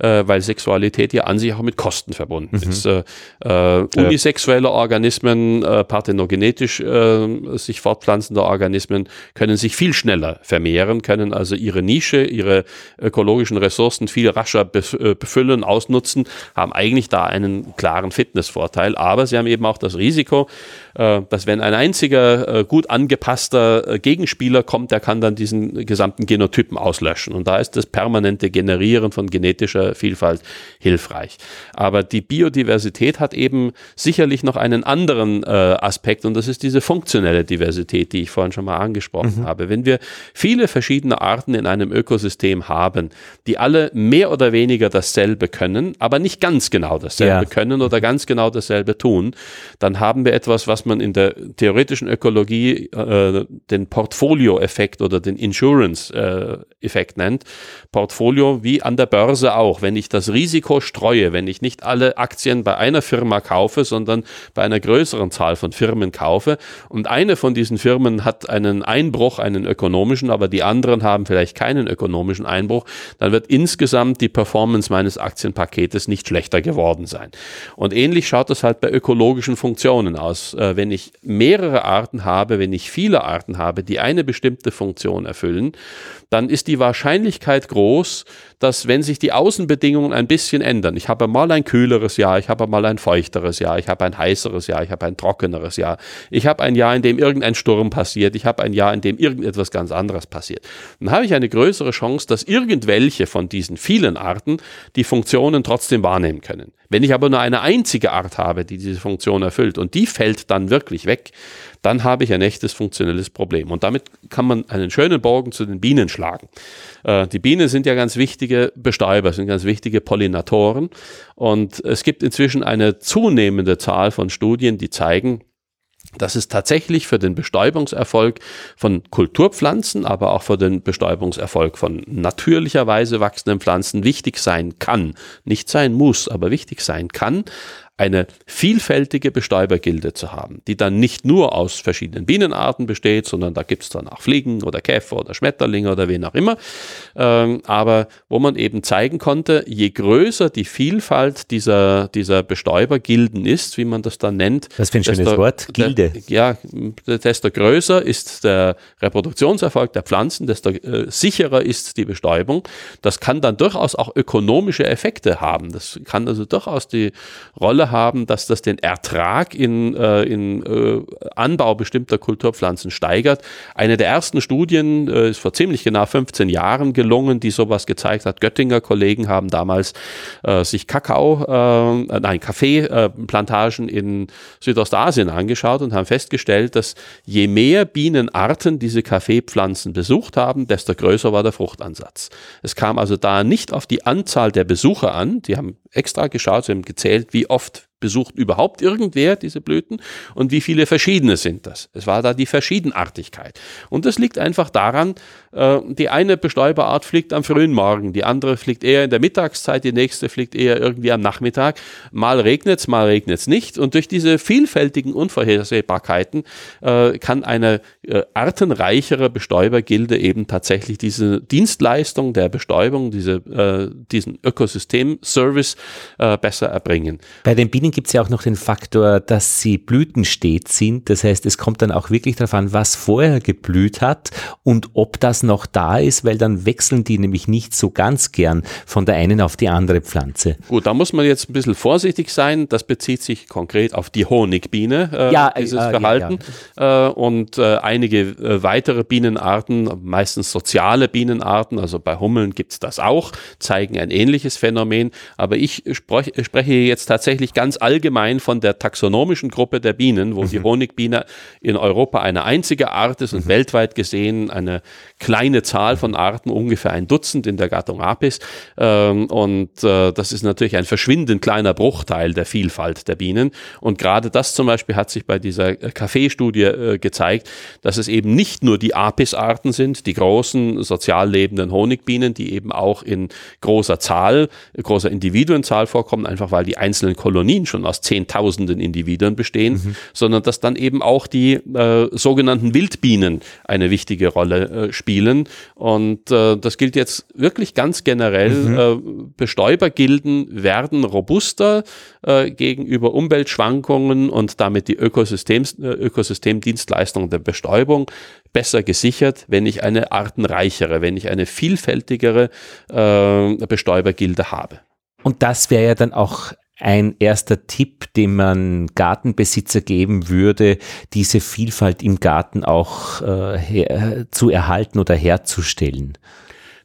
[SPEAKER 2] äh, weil Sexualität ja an sich auch mit Kosten verbunden mhm. ist. Äh, äh unisexuelle Organismen, äh, parthenogenetisch äh, sich fortpflanzende Organismen können sich viel schneller vermehren, können also ihre Nische ihre ökologischen Ressourcen viel rascher äh, befüllen, ausnutzen, haben eigentlich da einen klaren Fitnessvorteil. Aber sie haben eben auch das Risiko, dass wenn ein einziger äh, gut angepasster Gegenspieler kommt, der kann dann diesen gesamten Genotypen auslöschen. Und da ist das permanente Generieren von genetischer Vielfalt hilfreich. Aber die Biodiversität hat eben sicherlich noch einen anderen Aspekt und das ist diese funktionelle Diversität, die ich vorhin schon mal angesprochen mhm. habe. Wenn wir viele verschiedene Arten in einem einem Ökosystem haben, die alle mehr oder weniger dasselbe können, aber nicht ganz genau dasselbe ja. können oder ganz genau dasselbe tun, dann haben wir etwas, was man in der theoretischen Ökologie äh, den Portfolio-Effekt oder den Insurance-Effekt äh, nennt. Portfolio wie an der Börse auch. Wenn ich das Risiko streue, wenn ich nicht alle Aktien bei einer Firma kaufe, sondern bei einer größeren Zahl von Firmen kaufe und eine von diesen Firmen hat einen Einbruch, einen ökonomischen, aber die anderen haben vielleicht keinen ökonomischen Einbruch, dann wird insgesamt die Performance meines Aktienpaketes nicht schlechter geworden sein. Und ähnlich schaut es halt bei ökologischen Funktionen aus. Äh, wenn ich mehrere Arten habe, wenn ich viele Arten habe, die eine bestimmte Funktion erfüllen, dann ist die Wahrscheinlichkeit groß, dass wenn sich die Außenbedingungen ein bisschen ändern, ich habe mal ein kühleres Jahr, ich habe mal ein feuchteres Jahr, ich habe ein heißeres Jahr, ich habe ein trockeneres Jahr, ich habe ein Jahr, in dem irgendein Sturm passiert, ich habe ein Jahr, in dem irgendetwas ganz anderes passiert, dann habe ich eine größere Chance, dass irgendwelche von diesen vielen Arten die Funktionen trotzdem wahrnehmen können. Wenn ich aber nur eine einzige Art habe, die diese Funktion erfüllt und die fällt dann wirklich weg, dann habe ich ein echtes funktionelles Problem. Und damit kann man einen schönen Bogen zu den Bienen schlagen. Äh, die Bienen sind ja ganz wichtige Bestäuber, sind ganz wichtige Pollinatoren. Und es gibt inzwischen eine zunehmende Zahl von Studien, die zeigen, dass es tatsächlich für den Bestäubungserfolg von Kulturpflanzen, aber auch für den Bestäubungserfolg von natürlicherweise wachsenden Pflanzen wichtig sein kann, nicht sein muss, aber wichtig sein kann, eine vielfältige Bestäubergilde zu haben, die dann nicht nur aus verschiedenen Bienenarten besteht, sondern da gibt es dann auch Fliegen oder Käfer oder Schmetterlinge oder wen auch immer, ähm, aber wo man eben zeigen konnte, je größer die Vielfalt dieser, dieser Bestäubergilden ist, wie man das dann nennt.
[SPEAKER 1] Das finde ich ein schönes Wort,
[SPEAKER 2] Gilde. Der, ja, desto größer ist der Reproduktionserfolg der Pflanzen, desto äh, sicherer ist die Bestäubung. Das kann dann durchaus auch ökonomische Effekte haben. Das kann also durchaus die Rolle haben, dass das den Ertrag in, äh, in äh, Anbau bestimmter Kulturpflanzen steigert. Eine der ersten Studien äh, ist vor ziemlich genau 15 Jahren gelungen, die sowas gezeigt hat. Göttinger Kollegen haben damals äh, sich Kakao, äh, nein, Kaffeeplantagen in Südostasien angeschaut und haben festgestellt, dass je mehr Bienenarten diese Kaffeepflanzen besucht haben, desto größer war der Fruchtansatz. Es kam also da nicht auf die Anzahl der Besucher an, die haben extra geschaut, sie haben gezählt, wie oft besucht überhaupt irgendwer diese Blüten und wie viele verschiedene sind das? Es war da die Verschiedenartigkeit. Und das liegt einfach daran, äh, die eine Bestäuberart fliegt am frühen Morgen, die andere fliegt eher in der Mittagszeit, die nächste fliegt eher irgendwie am Nachmittag. Mal regnet's, mal regnet's nicht. Und durch diese vielfältigen Unvorhersehbarkeiten äh, kann eine äh, artenreichere Bestäubergilde eben tatsächlich diese Dienstleistung der Bestäubung, diese, äh, diesen Ökosystem-Service äh, besser erbringen.
[SPEAKER 1] Bei den Bienen gibt es ja auch noch den Faktor, dass sie blütenstet sind. Das heißt, es kommt dann auch wirklich darauf an, was vorher geblüht hat und ob das noch da ist, weil dann wechseln die nämlich nicht so ganz gern von der einen auf die andere Pflanze.
[SPEAKER 2] Gut, da muss man jetzt ein bisschen vorsichtig sein. Das bezieht sich konkret auf die Honigbiene, äh, ja, dieses äh, Verhalten. Ja, ja. Äh, und äh, einige äh, weitere Bienenarten, meistens soziale Bienenarten, also bei Hummeln gibt es das auch, zeigen ein ähnliches Phänomen. Aber ich sprech, spreche jetzt tatsächlich ganz allgemein von der taxonomischen Gruppe der Bienen, wo mhm. die Honigbiene in Europa eine einzige Art ist und mhm. weltweit gesehen eine kleine Zahl von Arten, ungefähr ein Dutzend in der Gattung Apis. Ähm, und äh, das ist natürlich ein verschwindend kleiner Bruchteil der Vielfalt der Bienen. Und gerade das zum Beispiel hat sich bei dieser Kaffeestudie äh, gezeigt, dass es eben nicht nur die Apis-Arten sind, die großen sozial lebenden Honigbienen, die eben auch in großer Zahl, großer Individuenzahl vorkommen, einfach weil die einzelnen Kolonien schon aus Zehntausenden Individuen bestehen, mhm. sondern dass dann eben auch die äh, sogenannten Wildbienen eine wichtige Rolle äh, spielen. Und äh, das gilt jetzt wirklich ganz generell. Mhm. Äh, Bestäubergilden werden robuster äh, gegenüber Umweltschwankungen und damit die Ökosystem, äh, Ökosystemdienstleistung der Bestäubung besser gesichert, wenn ich eine artenreichere, wenn ich eine vielfältigere Bestäubergilde habe.
[SPEAKER 1] Und das wäre ja dann auch ein erster Tipp, den man Gartenbesitzer geben würde, diese Vielfalt im Garten auch äh, her, zu erhalten oder herzustellen?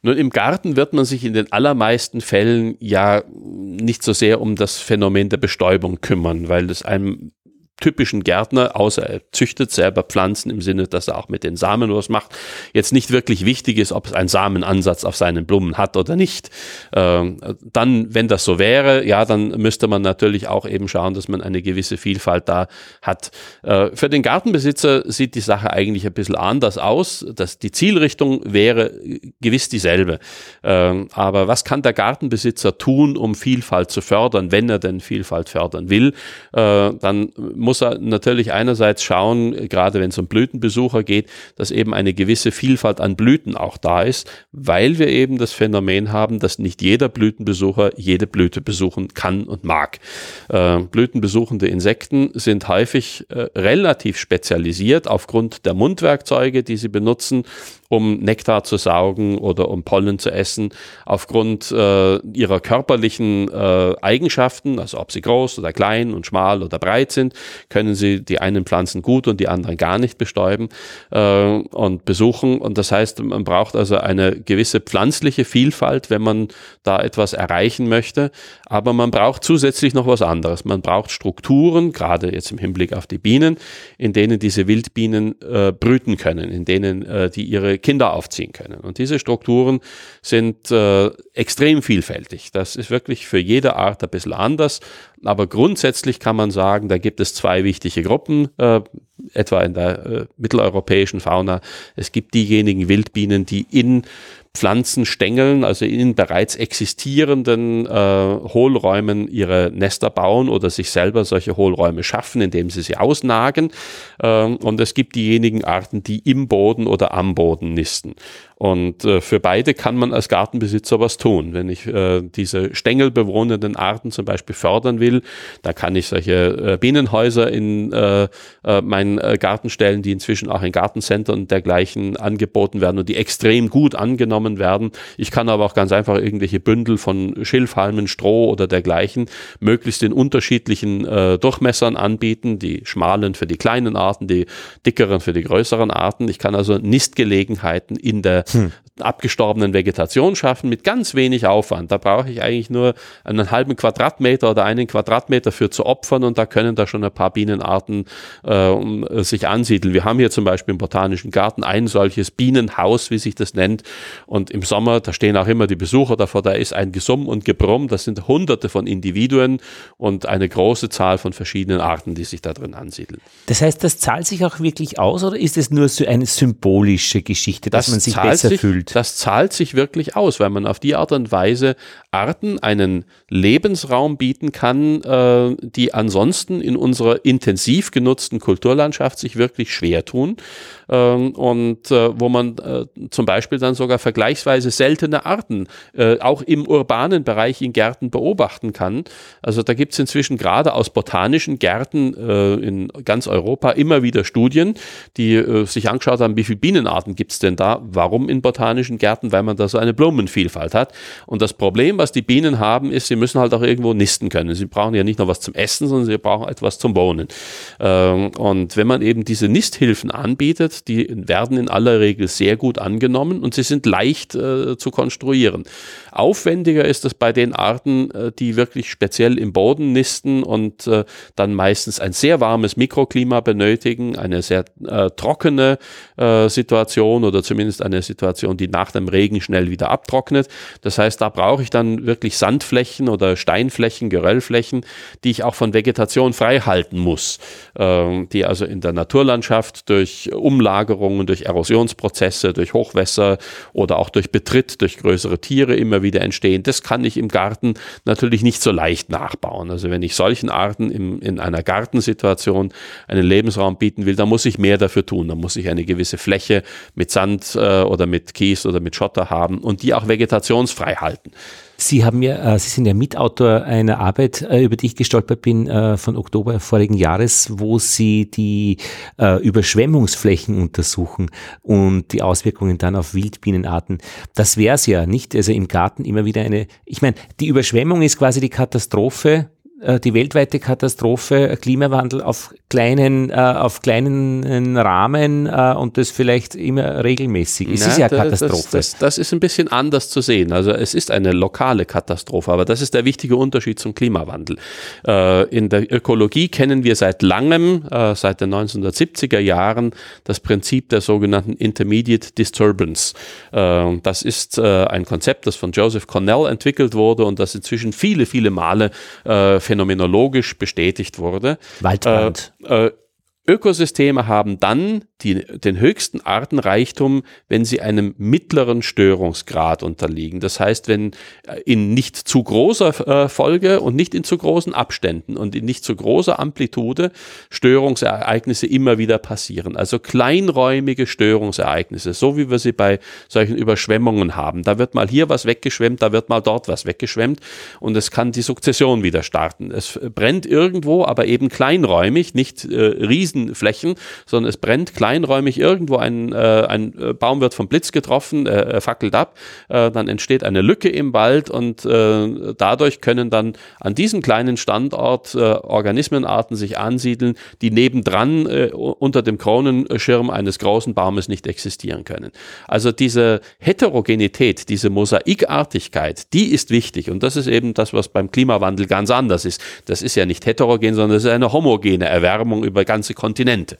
[SPEAKER 2] Nun, im Garten wird man sich in den allermeisten Fällen ja nicht so sehr um das Phänomen der Bestäubung kümmern, weil es einem typischen Gärtner, außer er züchtet selber Pflanzen im Sinne, dass er auch mit den Samen was macht, jetzt nicht wirklich wichtig ist, ob es einen Samenansatz auf seinen Blumen hat oder nicht. Ähm, dann, wenn das so wäre, ja, dann müsste man natürlich auch eben schauen, dass man eine gewisse Vielfalt da hat. Äh, für den Gartenbesitzer sieht die Sache eigentlich ein bisschen anders aus. Dass die Zielrichtung wäre gewiss dieselbe. Ähm, aber was kann der Gartenbesitzer tun, um Vielfalt zu fördern, wenn er denn Vielfalt fördern will? Äh, dann muss er natürlich einerseits schauen, gerade wenn es um Blütenbesucher geht, dass eben eine gewisse Vielfalt an Blüten auch da ist, weil wir eben das Phänomen haben, dass nicht jeder Blütenbesucher jede Blüte besuchen kann und mag. Äh, blütenbesuchende Insekten sind häufig äh, relativ spezialisiert aufgrund der Mundwerkzeuge, die sie benutzen um Nektar zu saugen oder um Pollen zu essen, aufgrund äh, ihrer körperlichen äh, Eigenschaften, also ob sie groß oder klein und schmal oder breit sind, können sie die einen Pflanzen gut und die anderen gar nicht bestäuben äh, und besuchen. Und das heißt, man braucht also eine gewisse pflanzliche Vielfalt, wenn man da etwas erreichen möchte. Aber man braucht zusätzlich noch was anderes. Man braucht Strukturen, gerade jetzt im Hinblick auf die Bienen, in denen diese Wildbienen äh, brüten können, in denen äh, die ihre Kinder aufziehen können. Und diese Strukturen sind äh, extrem vielfältig. Das ist wirklich für jede Art ein bisschen anders. Aber grundsätzlich kann man sagen, da gibt es zwei wichtige Gruppen, äh, etwa in der äh, mitteleuropäischen Fauna. Es gibt diejenigen Wildbienen, die in Pflanzenstängeln, also in bereits existierenden äh, Hohlräumen ihre Nester bauen oder sich selber solche Hohlräume schaffen, indem sie sie ausnagen. Ähm, und es gibt diejenigen Arten, die im Boden oder am Boden nisten. Und äh, für beide kann man als Gartenbesitzer was tun. Wenn ich äh, diese stängelbewohnenden Arten zum Beispiel fördern will, da kann ich solche äh, Bienenhäuser in äh, äh, meinen Garten stellen, die inzwischen auch in Gartencenter und dergleichen angeboten werden und die extrem gut angenommen werden. Ich kann aber auch ganz einfach irgendwelche Bündel von Schilfhalmen, Stroh oder dergleichen möglichst in unterschiedlichen äh, Durchmessern anbieten. Die schmalen für die kleinen Arten, die dickeren für die größeren Arten. Ich kann also Nistgelegenheiten in der hm. Abgestorbenen Vegetation schaffen mit ganz wenig Aufwand. Da brauche ich eigentlich nur einen halben Quadratmeter oder einen Quadratmeter für zu opfern und da können da schon ein paar Bienenarten äh, sich ansiedeln. Wir haben hier zum Beispiel im Botanischen Garten ein solches Bienenhaus, wie sich das nennt. Und im Sommer, da stehen auch immer die Besucher davor, da ist ein Gesumm und Gebrumm. Das sind hunderte von Individuen und eine große Zahl von verschiedenen Arten, die sich da drin ansiedeln.
[SPEAKER 1] Das heißt, das zahlt sich auch wirklich aus oder ist es nur so eine symbolische Geschichte, dass das man sich besser
[SPEAKER 2] sich,
[SPEAKER 1] fühlt?
[SPEAKER 2] Das zahlt sich wirklich aus, weil man auf die Art und Weise Arten einen Lebensraum bieten kann, äh, die ansonsten in unserer intensiv genutzten Kulturlandschaft sich wirklich schwer tun ähm, und äh, wo man äh, zum Beispiel dann sogar vergleichsweise seltene Arten äh, auch im urbanen Bereich in Gärten beobachten kann. Also da gibt es inzwischen gerade aus botanischen Gärten äh, in ganz Europa immer wieder Studien, die äh, sich angeschaut haben, wie viele Bienenarten gibt es denn da, warum in botanischen Gärten, weil man da so eine Blumenvielfalt hat. Und das Problem, was die Bienen haben, ist, sie müssen halt auch irgendwo nisten können. Sie brauchen ja nicht nur was zum Essen, sondern sie brauchen etwas zum Wohnen. Ähm, und wenn man eben diese Nisthilfen anbietet, die werden in aller Regel sehr gut angenommen und sie sind leicht äh, zu konstruieren. Aufwendiger ist es bei den Arten, äh, die wirklich speziell im Boden nisten und äh, dann meistens ein sehr warmes Mikroklima benötigen, eine sehr trockene Situation oder zumindest eine Situation, die nach dem Regen schnell wieder abtrocknet. Das heißt, da brauche ich dann wirklich Sandflächen oder Steinflächen, Geröllflächen, die ich auch von Vegetation frei halten muss, ähm, die also in der Naturlandschaft durch Umlagerungen, durch Erosionsprozesse, durch Hochwässer oder auch durch Betritt, durch größere Tiere immer wieder entstehen. Das kann ich im Garten natürlich nicht so leicht nachbauen. Also wenn ich solchen Arten im, in einer Gartensituation einen Lebensraum bieten will, dann muss ich mehr dafür tun. Dann muss ich eine gewisse Fläche mit Sand äh, oder mit Kies oder mit Schotter haben und die auch vegetationsfrei halten.
[SPEAKER 1] Sie haben ja, äh, Sie sind ja Mitautor einer Arbeit, äh, über die ich gestolpert bin, äh, von Oktober vorigen Jahres, wo Sie die Überschwemmungsflächen untersuchen und die Auswirkungen dann auf Wildbienenarten. Das wäre es ja nicht. Also im Garten immer wieder eine, ich meine, die Überschwemmung ist quasi die Katastrophe, die weltweite Katastrophe, Klimawandel auf kleinen, äh, auf kleinen Rahmen äh, und das vielleicht immer regelmäßig. Es
[SPEAKER 2] Na,
[SPEAKER 1] ist ja
[SPEAKER 2] das-
[SPEAKER 1] Katastrophe.
[SPEAKER 2] Das, das, das ist ein bisschen anders zu sehen. Also es ist eine lokale Katastrophe, aber das ist der wichtige Unterschied zum Klimawandel. Äh, in der Ökologie kennen wir seit langem, äh, seit den 1970er Jahren, das Prinzip der sogenannten Intermediate Disturbance. Äh, das ist äh, ein Konzept, das von Joseph Cornell entwickelt wurde und das inzwischen viele, viele Male äh, phänomenologisch bestätigt wurde.
[SPEAKER 1] Waldbrand.
[SPEAKER 2] Äh, Ökosysteme haben dann die, den höchsten Artenreichtum, wenn sie einem mittleren Störungsgrad unterliegen. Das heißt, wenn äh, in nicht zu großer äh, Folge und nicht in zu großen Abständen und in nicht zu großer Amplitude Störungsereignisse immer wieder passieren. Also kleinräumige Störungsereignisse, so wie wir sie bei solchen Überschwemmungen haben. Da wird mal hier was weggeschwemmt, da wird mal dort was weggeschwemmt und es kann die Sukzession wieder starten. Es brennt irgendwo, aber eben kleinräumig, nicht äh, Riesenflächen, sondern es brennt kleinräumig irgendwo, ein, äh, ein äh, Baum wird vom Blitz getroffen, äh, fackelt ab, äh, dann entsteht eine Lücke im Wald und äh, dadurch können dann an diesem kleinen Standort äh, Organismenarten sich ansiedeln, die nebendran äh, unter dem Kronenschirm eines großen Baumes nicht existieren können. Also diese Heterogenität, diese Mosaikartigkeit, die ist wichtig und das ist eben das, was beim Klimawandel ganz anders ist. Das ist ja nicht heterogen, sondern es ist eine homogene Erwärmung über ganze Kontinente.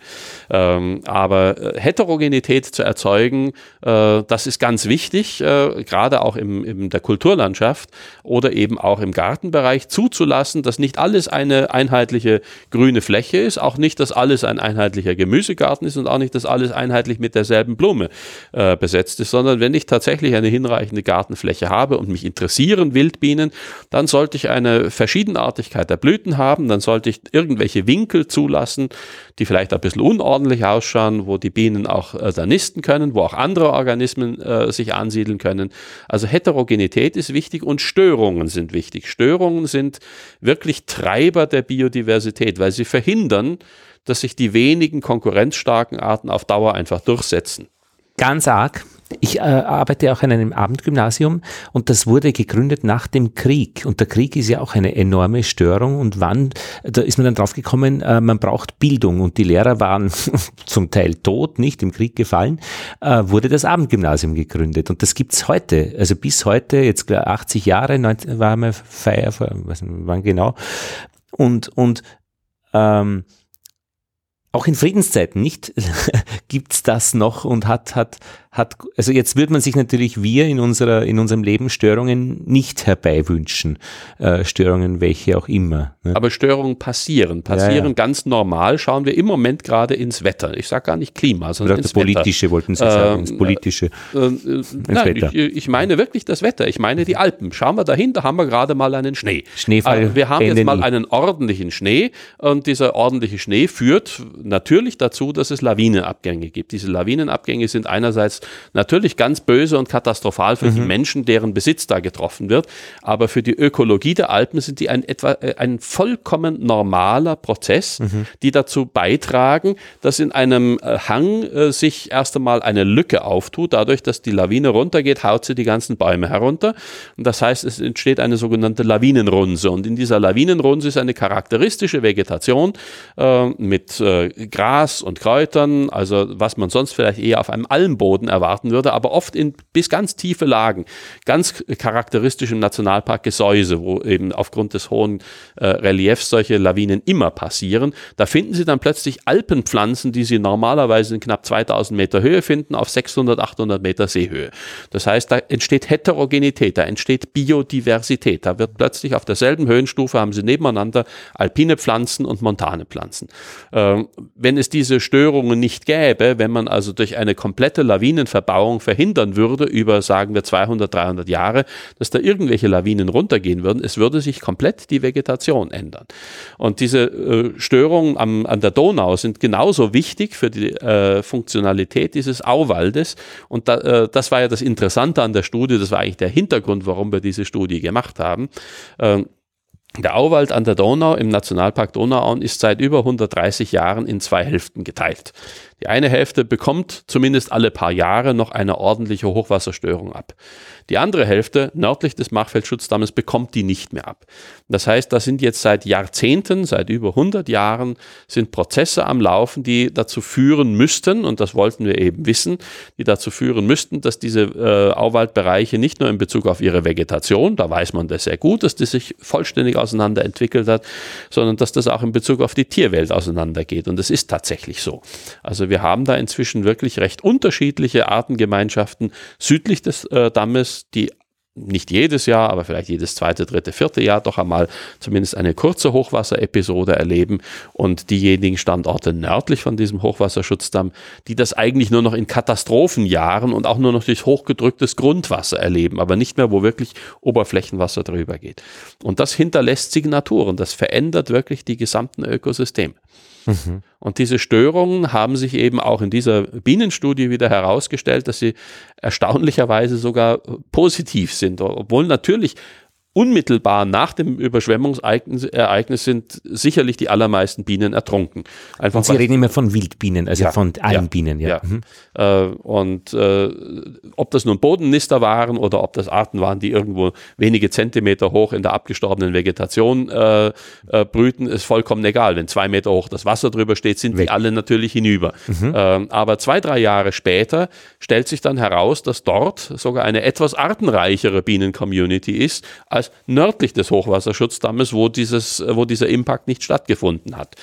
[SPEAKER 2] Ähm, aber äh, Heterogenität zu erzeugen, äh, das ist ganz wichtig, äh, gerade auch im, in der Kulturlandschaft oder eben auch im Gartenbereich zuzulassen, dass nicht alles eine einheitliche grüne Fläche ist, auch nicht, dass alles ein einheitlicher Gemüsegarten ist und auch nicht, dass alles einheitlich mit derselben Blume äh, besetzt ist, sondern wenn ich tatsächlich eine hinreichende Gartenfläche habe und mich interessieren Wildbienen, dann sollte ich eine Verschiedenartigkeit der Blüten haben, dann sollte ich irgendwelche Winkel zulassen, die vielleicht ein bisschen unordentlich ausschauen, wo die Bienen auch äh, da nisten können, wo auch andere Organismen äh, sich ansiedeln können. Also Heterogenität ist wichtig und Störungen sind wichtig. Störungen sind wirklich Treiber der Biodiversität, weil sie verhindern, dass sich die wenigen konkurrenzstarken Arten auf Dauer einfach durchsetzen.
[SPEAKER 1] Ganz arg. Ich äh, arbeite auch an einem Abendgymnasium und das wurde gegründet nach dem Krieg. Und der Krieg ist ja auch eine enorme Störung. Und wann, da ist man dann draufgekommen, äh, man braucht Bildung und die Lehrer waren zum Teil tot, nicht im Krieg gefallen, äh, wurde das Abendgymnasium gegründet. Und das gibt's heute. Also bis heute, jetzt klar, 80 Jahre, 19, war mal Feier, wann genau. Und, und ähm, auch in Friedenszeiten nicht gibt's das noch und hat, hat, hat, also jetzt wird man sich natürlich wir in unserer, in unserem Leben Störungen nicht herbeiwünschen. Äh, Störungen, welche auch immer. Ne?
[SPEAKER 2] Aber Störungen passieren, passieren
[SPEAKER 1] Ja, ja.
[SPEAKER 2] ganz normal. Schauen wir im Moment gerade ins Wetter. Ich sage gar nicht Klima, sondern
[SPEAKER 1] das
[SPEAKER 2] ins Wetter.
[SPEAKER 1] Politische wollten Sie sagen,
[SPEAKER 2] Ähm,
[SPEAKER 1] das Politische.
[SPEAKER 2] Äh, äh, nein,
[SPEAKER 1] Wetter.
[SPEAKER 2] ich, ich meine wirklich das Wetter. Ich meine die Alpen. Schauen wir dahin, da haben wir gerade mal einen Schnee.
[SPEAKER 1] Schneefall
[SPEAKER 2] Äh, wir haben jetzt mal einen ordentlichen Schnee und dieser ordentliche Schnee führt natürlich dazu, dass es Lawinenabgänge gibt. Diese Lawinenabgänge sind einerseits natürlich ganz böse und katastrophal für die
[SPEAKER 1] Mhm.
[SPEAKER 2] Menschen, deren Besitz da getroffen wird, aber für die Ökologie der Alpen sind die ein, etwa, äh, ein vollkommen normaler Prozess,
[SPEAKER 1] Mhm.
[SPEAKER 2] die dazu beitragen, dass in einem äh, Hang äh, sich erst einmal eine Lücke auftut. Dadurch, dass die Lawine runtergeht, haut sie die ganzen Bäume herunter. Und das heißt, es entsteht eine sogenannte Lawinenrunse. Und in dieser Lawinenrunse ist eine charakteristische Vegetation äh, mit äh, Gras und Kräutern, also was man sonst vielleicht eher auf einem Almboden erwarten würde, aber oft in bis ganz tiefe Lagen. Ganz charakteristisch im Nationalpark Gesäuse, wo eben aufgrund des hohen äh, Reliefs solche Lawinen immer passieren. Da finden Sie dann plötzlich Alpenpflanzen, die Sie normalerweise in knapp 2000 Meter Höhe finden, auf 600, 800 Meter Seehöhe. Das heißt, da entsteht Heterogenität, da entsteht Biodiversität. Da wird plötzlich auf derselben Höhenstufe haben Sie nebeneinander alpine Pflanzen und montane Pflanzen. Ähm, wenn es diese Störungen nicht gäbe, wenn man also durch eine komplette Lawinenverbauung verhindern würde, über, sagen wir, 200, 300 Jahre, dass da irgendwelche Lawinen runtergehen würden, es würde sich komplett die Vegetation ändern. Und diese äh, Störungen am, an der Donau sind genauso wichtig für die äh, Funktionalität dieses Auwaldes. Und da, äh, das war ja das Interessante an der Studie, das war eigentlich der Hintergrund, warum wir diese Studie gemacht haben. Ähm, der Auwald an der Donau im Nationalpark Donauauen ist seit über 130 Jahren in zwei Hälften geteilt. Die eine Hälfte bekommt zumindest alle paar Jahre noch eine ordentliche Hochwasserstörung ab. Die andere Hälfte nördlich des Machfeldsschutzdammes bekommt die nicht mehr ab. Das heißt, da sind jetzt seit Jahrzehnten, seit über 100 Jahren, sind Prozesse am Laufen, die dazu führen müssten, und das wollten wir eben wissen, die dazu führen müssten, dass diese äh, Auwaldbereiche nicht nur in Bezug auf ihre Vegetation, da weiß man das sehr gut, dass die sich vollständig auseinander entwickelt hat, sondern dass das auch in Bezug auf die Tierwelt auseinandergeht. Und es ist tatsächlich so. Also wir haben da inzwischen wirklich recht unterschiedliche Artengemeinschaften südlich des äh, Dammes, die nicht jedes Jahr, aber vielleicht jedes zweite, dritte, vierte Jahr doch einmal zumindest eine kurze Hochwasserepisode erleben und diejenigen Standorte nördlich von diesem Hochwasserschutzdamm, die das eigentlich nur noch in Katastrophenjahren und auch nur noch durch hochgedrücktes Grundwasser erleben, aber nicht mehr, wo wirklich Oberflächenwasser drüber geht. Und das hinterlässt Signaturen, das verändert wirklich die gesamten Ökosysteme. Mhm. Und diese Störungen haben sich eben auch in dieser Bienenstudie wieder herausgestellt, dass sie erstaunlicherweise sogar positiv sind, obwohl natürlich unmittelbar nach dem Überschwemmungsereignis sind sicherlich die allermeisten Bienen ertrunken.
[SPEAKER 1] Einfach und Sie reden immer von Wildbienen, also ja, von allen ja, Bienen. Ja. ja.
[SPEAKER 2] Mhm. Äh, und äh, ob das nun Bodennister waren oder ob das Arten waren, die irgendwo wenige Zentimeter hoch in der abgestorbenen Vegetation äh, äh brüten, ist vollkommen egal. Wenn zwei Meter hoch das Wasser drüber steht, sind Weg. die alle natürlich hinüber. Mhm. Ähm, aber zwei, drei Jahre später stellt sich dann heraus, dass dort sogar eine etwas artenreichere Bienen-Community ist als Landkreis nördlich des Hochwasserschutzdammes, wo, dieses, wo dieser Impact nicht stattgefunden hat.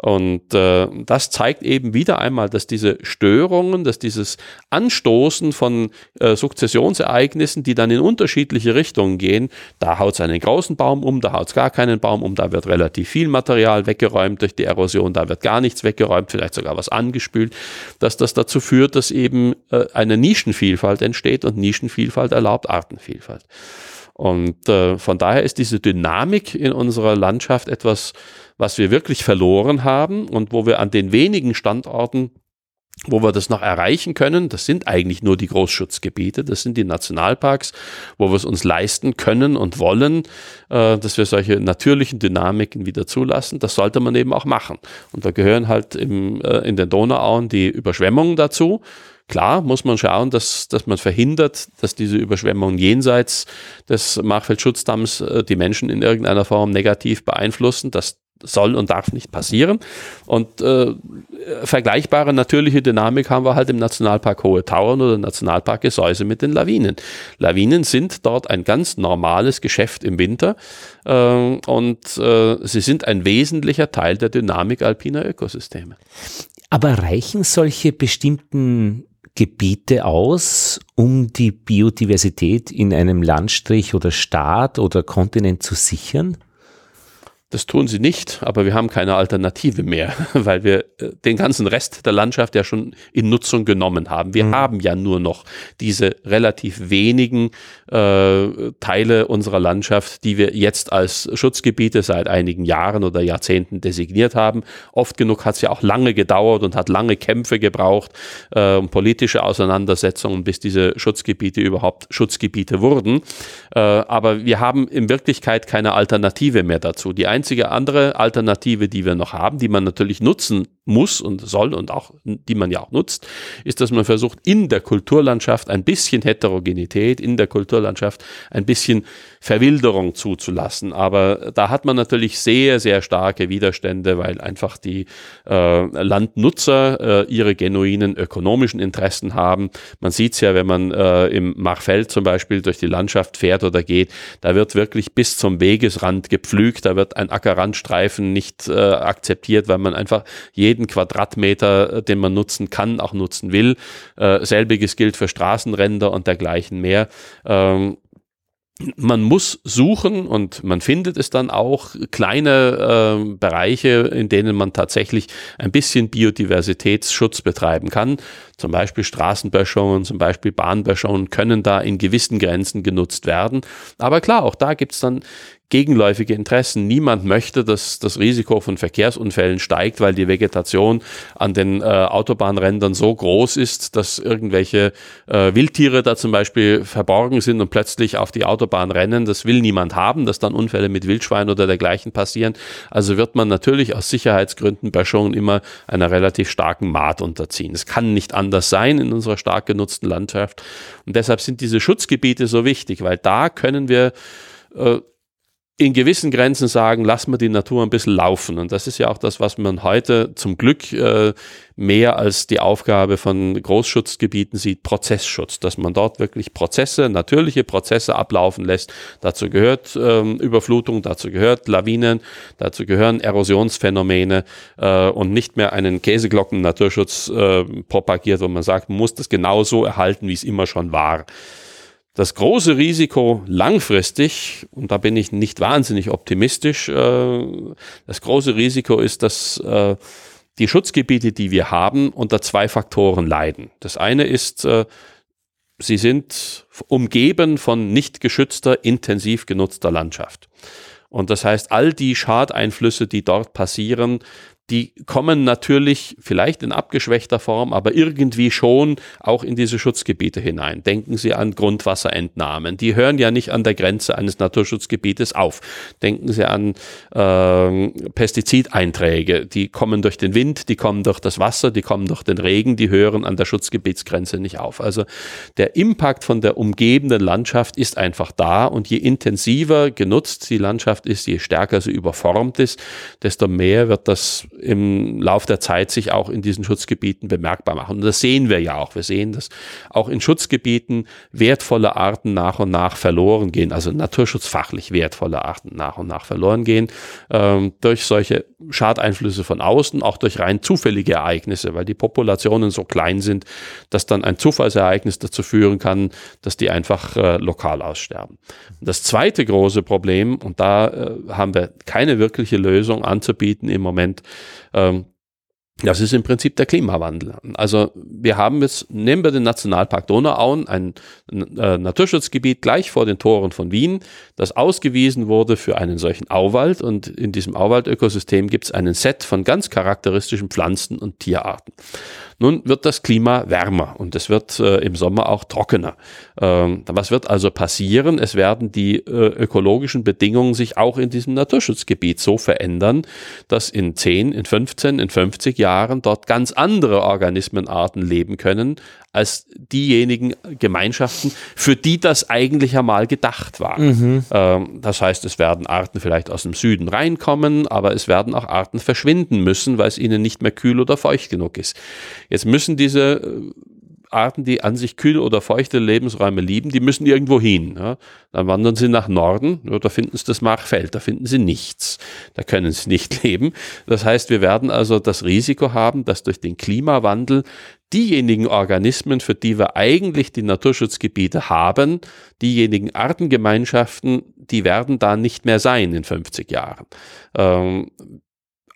[SPEAKER 2] Und äh, das zeigt eben wieder einmal, dass diese Störungen, dass dieses Anstoßen von äh, Sukzessionsereignissen, die dann in unterschiedliche Richtungen gehen, da haut es einen großen Baum um, da haut es gar keinen Baum um, da wird relativ viel Material weggeräumt durch die Erosion, da wird gar nichts weggeräumt, vielleicht sogar was angespült, dass das dazu führt, dass eben äh, eine Nischenvielfalt entsteht und Nischenvielfalt erlaubt Artenvielfalt. Und äh, von daher ist diese Dynamik in unserer Landschaft etwas, was wir wirklich verloren haben und wo wir an den wenigen Standorten wo wir das noch erreichen können, das sind eigentlich nur die Großschutzgebiete, das sind die Nationalparks, wo wir es uns leisten können und wollen, äh, dass wir solche natürlichen Dynamiken wieder zulassen. Das sollte man eben auch machen. Und da gehören halt im, äh, in den Donauauen die Überschwemmungen dazu. Klar muss man schauen, dass, dass man verhindert, dass diese Überschwemmungen jenseits des Machfeldschutzdamms äh, die Menschen in irgendeiner Form negativ beeinflussen. Das soll und darf nicht passieren. Und äh, vergleichbare natürliche Dynamik haben wir halt im Nationalpark Hohe Tauern oder Nationalpark Gesäuse mit den Lawinen. Lawinen sind dort ein ganz normales Geschäft im Winter äh, und äh, sie sind ein wesentlicher Teil der Dynamik alpiner Ökosysteme.
[SPEAKER 1] Aber reichen solche bestimmten Gebiete aus, um die Biodiversität in einem Landstrich oder Staat oder Kontinent zu sichern?
[SPEAKER 2] Das tun sie nicht, aber wir haben keine Alternative mehr, weil wir äh, den ganzen Rest der Landschaft ja schon in Nutzung genommen haben. Wir mhm. haben ja nur noch diese relativ wenigen äh, Teile unserer Landschaft, die wir jetzt als Schutzgebiete seit einigen Jahren oder Jahrzehnten designiert haben. Oft genug hat es ja auch lange gedauert und hat lange Kämpfe gebraucht, äh, politische Auseinandersetzungen, bis diese Schutzgebiete überhaupt Schutzgebiete wurden. Äh, aber wir haben in Wirklichkeit keine Alternative mehr dazu. Die einzige andere Alternative, die wir noch haben, die man natürlich nutzen muss und soll und auch, die man ja auch nutzt, ist, dass man versucht, in der Kulturlandschaft ein bisschen Heterogenität, in der Kulturlandschaft ein bisschen Verwilderung zuzulassen. Aber da hat man natürlich sehr, sehr starke Widerstände, weil einfach die äh, Landnutzer äh, ihre genuinen ökonomischen Interessen haben. Man sieht es ja, wenn man äh, im Machfeld zum Beispiel durch die Landschaft fährt oder geht, da wird wirklich bis zum Wegesrand gepflügt, da wird ein Ackerrandstreifen nicht äh, akzeptiert, weil man einfach jeden jeden Quadratmeter, äh, den man nutzen kann, auch nutzen will. Äh, selbiges gilt für Straßenränder und dergleichen mehr. Ähm, man muss suchen und man findet es dann auch kleine äh, Bereiche, in denen man tatsächlich ein bisschen Biodiversitätsschutz betreiben kann. Zum Beispiel Straßenböschungen, zum Beispiel Bahnböschungen können da in gewissen Grenzen genutzt werden. Aber klar, auch da gibt es dann gegenläufige Interessen. Niemand möchte, dass das Risiko von Verkehrsunfällen steigt, weil die Vegetation an den äh, Autobahnrändern so groß ist, dass irgendwelche äh, Wildtiere da zum Beispiel verborgen sind und plötzlich auf die Autobahn rennen. Das will niemand haben, dass dann Unfälle mit Wildschwein oder dergleichen passieren. Also wird man natürlich aus Sicherheitsgründen schon immer einer relativ starken Maat unterziehen. Es kann nicht anders sein in unserer stark genutzten Landschaft. Und deshalb sind diese Schutzgebiete so wichtig, weil da können wir äh, in gewissen Grenzen sagen, lassen wir die Natur ein bisschen laufen. Und das ist ja auch das, was man heute zum Glück äh, mehr als die Aufgabe von Großschutzgebieten sieht, Prozessschutz, dass man dort wirklich Prozesse, natürliche Prozesse ablaufen lässt. Dazu gehört ähm, Überflutung, dazu gehört Lawinen, dazu gehören Erosionsphänomene äh, und nicht mehr einen Käseglocken-Naturschutz äh, propagiert, wo man sagt, man muss das genauso erhalten, wie es immer schon war. Das große Risiko langfristig, und da bin ich nicht wahnsinnig optimistisch, äh, das große Risiko ist, dass äh, die Schutzgebiete, die wir haben, unter zwei Faktoren leiden. Das eine ist, äh, sie sind umgeben von nicht geschützter, intensiv genutzter Landschaft. Und das heißt, all die Schadeinflüsse, die dort passieren, die kommen natürlich vielleicht in abgeschwächter Form, aber irgendwie schon auch in diese Schutzgebiete hinein. Denken Sie an Grundwasserentnahmen. Die hören ja nicht an der Grenze eines Naturschutzgebietes auf. Denken Sie an äh, Pestizideinträge. Die kommen durch den Wind, die kommen durch das Wasser, die kommen durch den Regen, die hören an der Schutzgebietsgrenze nicht auf. Also der Impact von der umgebenden Landschaft ist einfach da und je intensiver genutzt die Landschaft ist, je stärker sie überformt ist, desto mehr wird das im Lauf der Zeit sich auch in diesen Schutzgebieten bemerkbar machen. Und das sehen wir ja auch. Wir sehen, dass auch in Schutzgebieten wertvolle Arten nach und nach verloren gehen, also naturschutzfachlich wertvolle Arten nach und nach verloren gehen, ähm, durch solche Schadeinflüsse von außen, auch durch rein zufällige Ereignisse, weil die Populationen so klein sind, dass dann ein Zufallsereignis dazu führen kann, dass die einfach äh, lokal aussterben. Das zweite große Problem, und da äh, haben wir keine wirkliche Lösung anzubieten im Moment, ähm, das ist im Prinzip der Klimawandel. Also wir haben jetzt, nehmen wir den Nationalpark Donauauen, ein äh, Naturschutzgebiet gleich vor den Toren von Wien, das ausgewiesen wurde für einen solchen Auwald. Und in diesem Auwaldökosystem gibt es einen Set von ganz charakteristischen Pflanzen und Tierarten. Nun wird das Klima wärmer und es wird äh, im Sommer auch trockener. Ähm, was wird also passieren? Es werden die äh, ökologischen Bedingungen sich auch in diesem Naturschutzgebiet so verändern, dass in 10, in 15, in 50 Jahren dort ganz andere Organismenarten leben können, als diejenigen Gemeinschaften, für die das eigentlich einmal gedacht war. Mhm. Ähm, das heißt, es werden Arten vielleicht aus dem Süden reinkommen, aber es werden auch Arten verschwinden müssen, weil es ihnen nicht mehr kühl oder feucht genug ist. Jetzt müssen diese äh, Arten, die an sich kühl oder feuchte Lebensräume lieben, die müssen irgendwo hin. Ja. Dann wandern sie nach Norden, ja, da finden sie das Machfeld, da finden sie nichts. Da können sie nicht leben. Das heißt, wir werden also das Risiko haben, dass durch den Klimawandel diejenigen Organismen, für die wir eigentlich die Naturschutzgebiete haben, diejenigen Artengemeinschaften, die werden da nicht mehr sein in 50 Jahren. Ähm,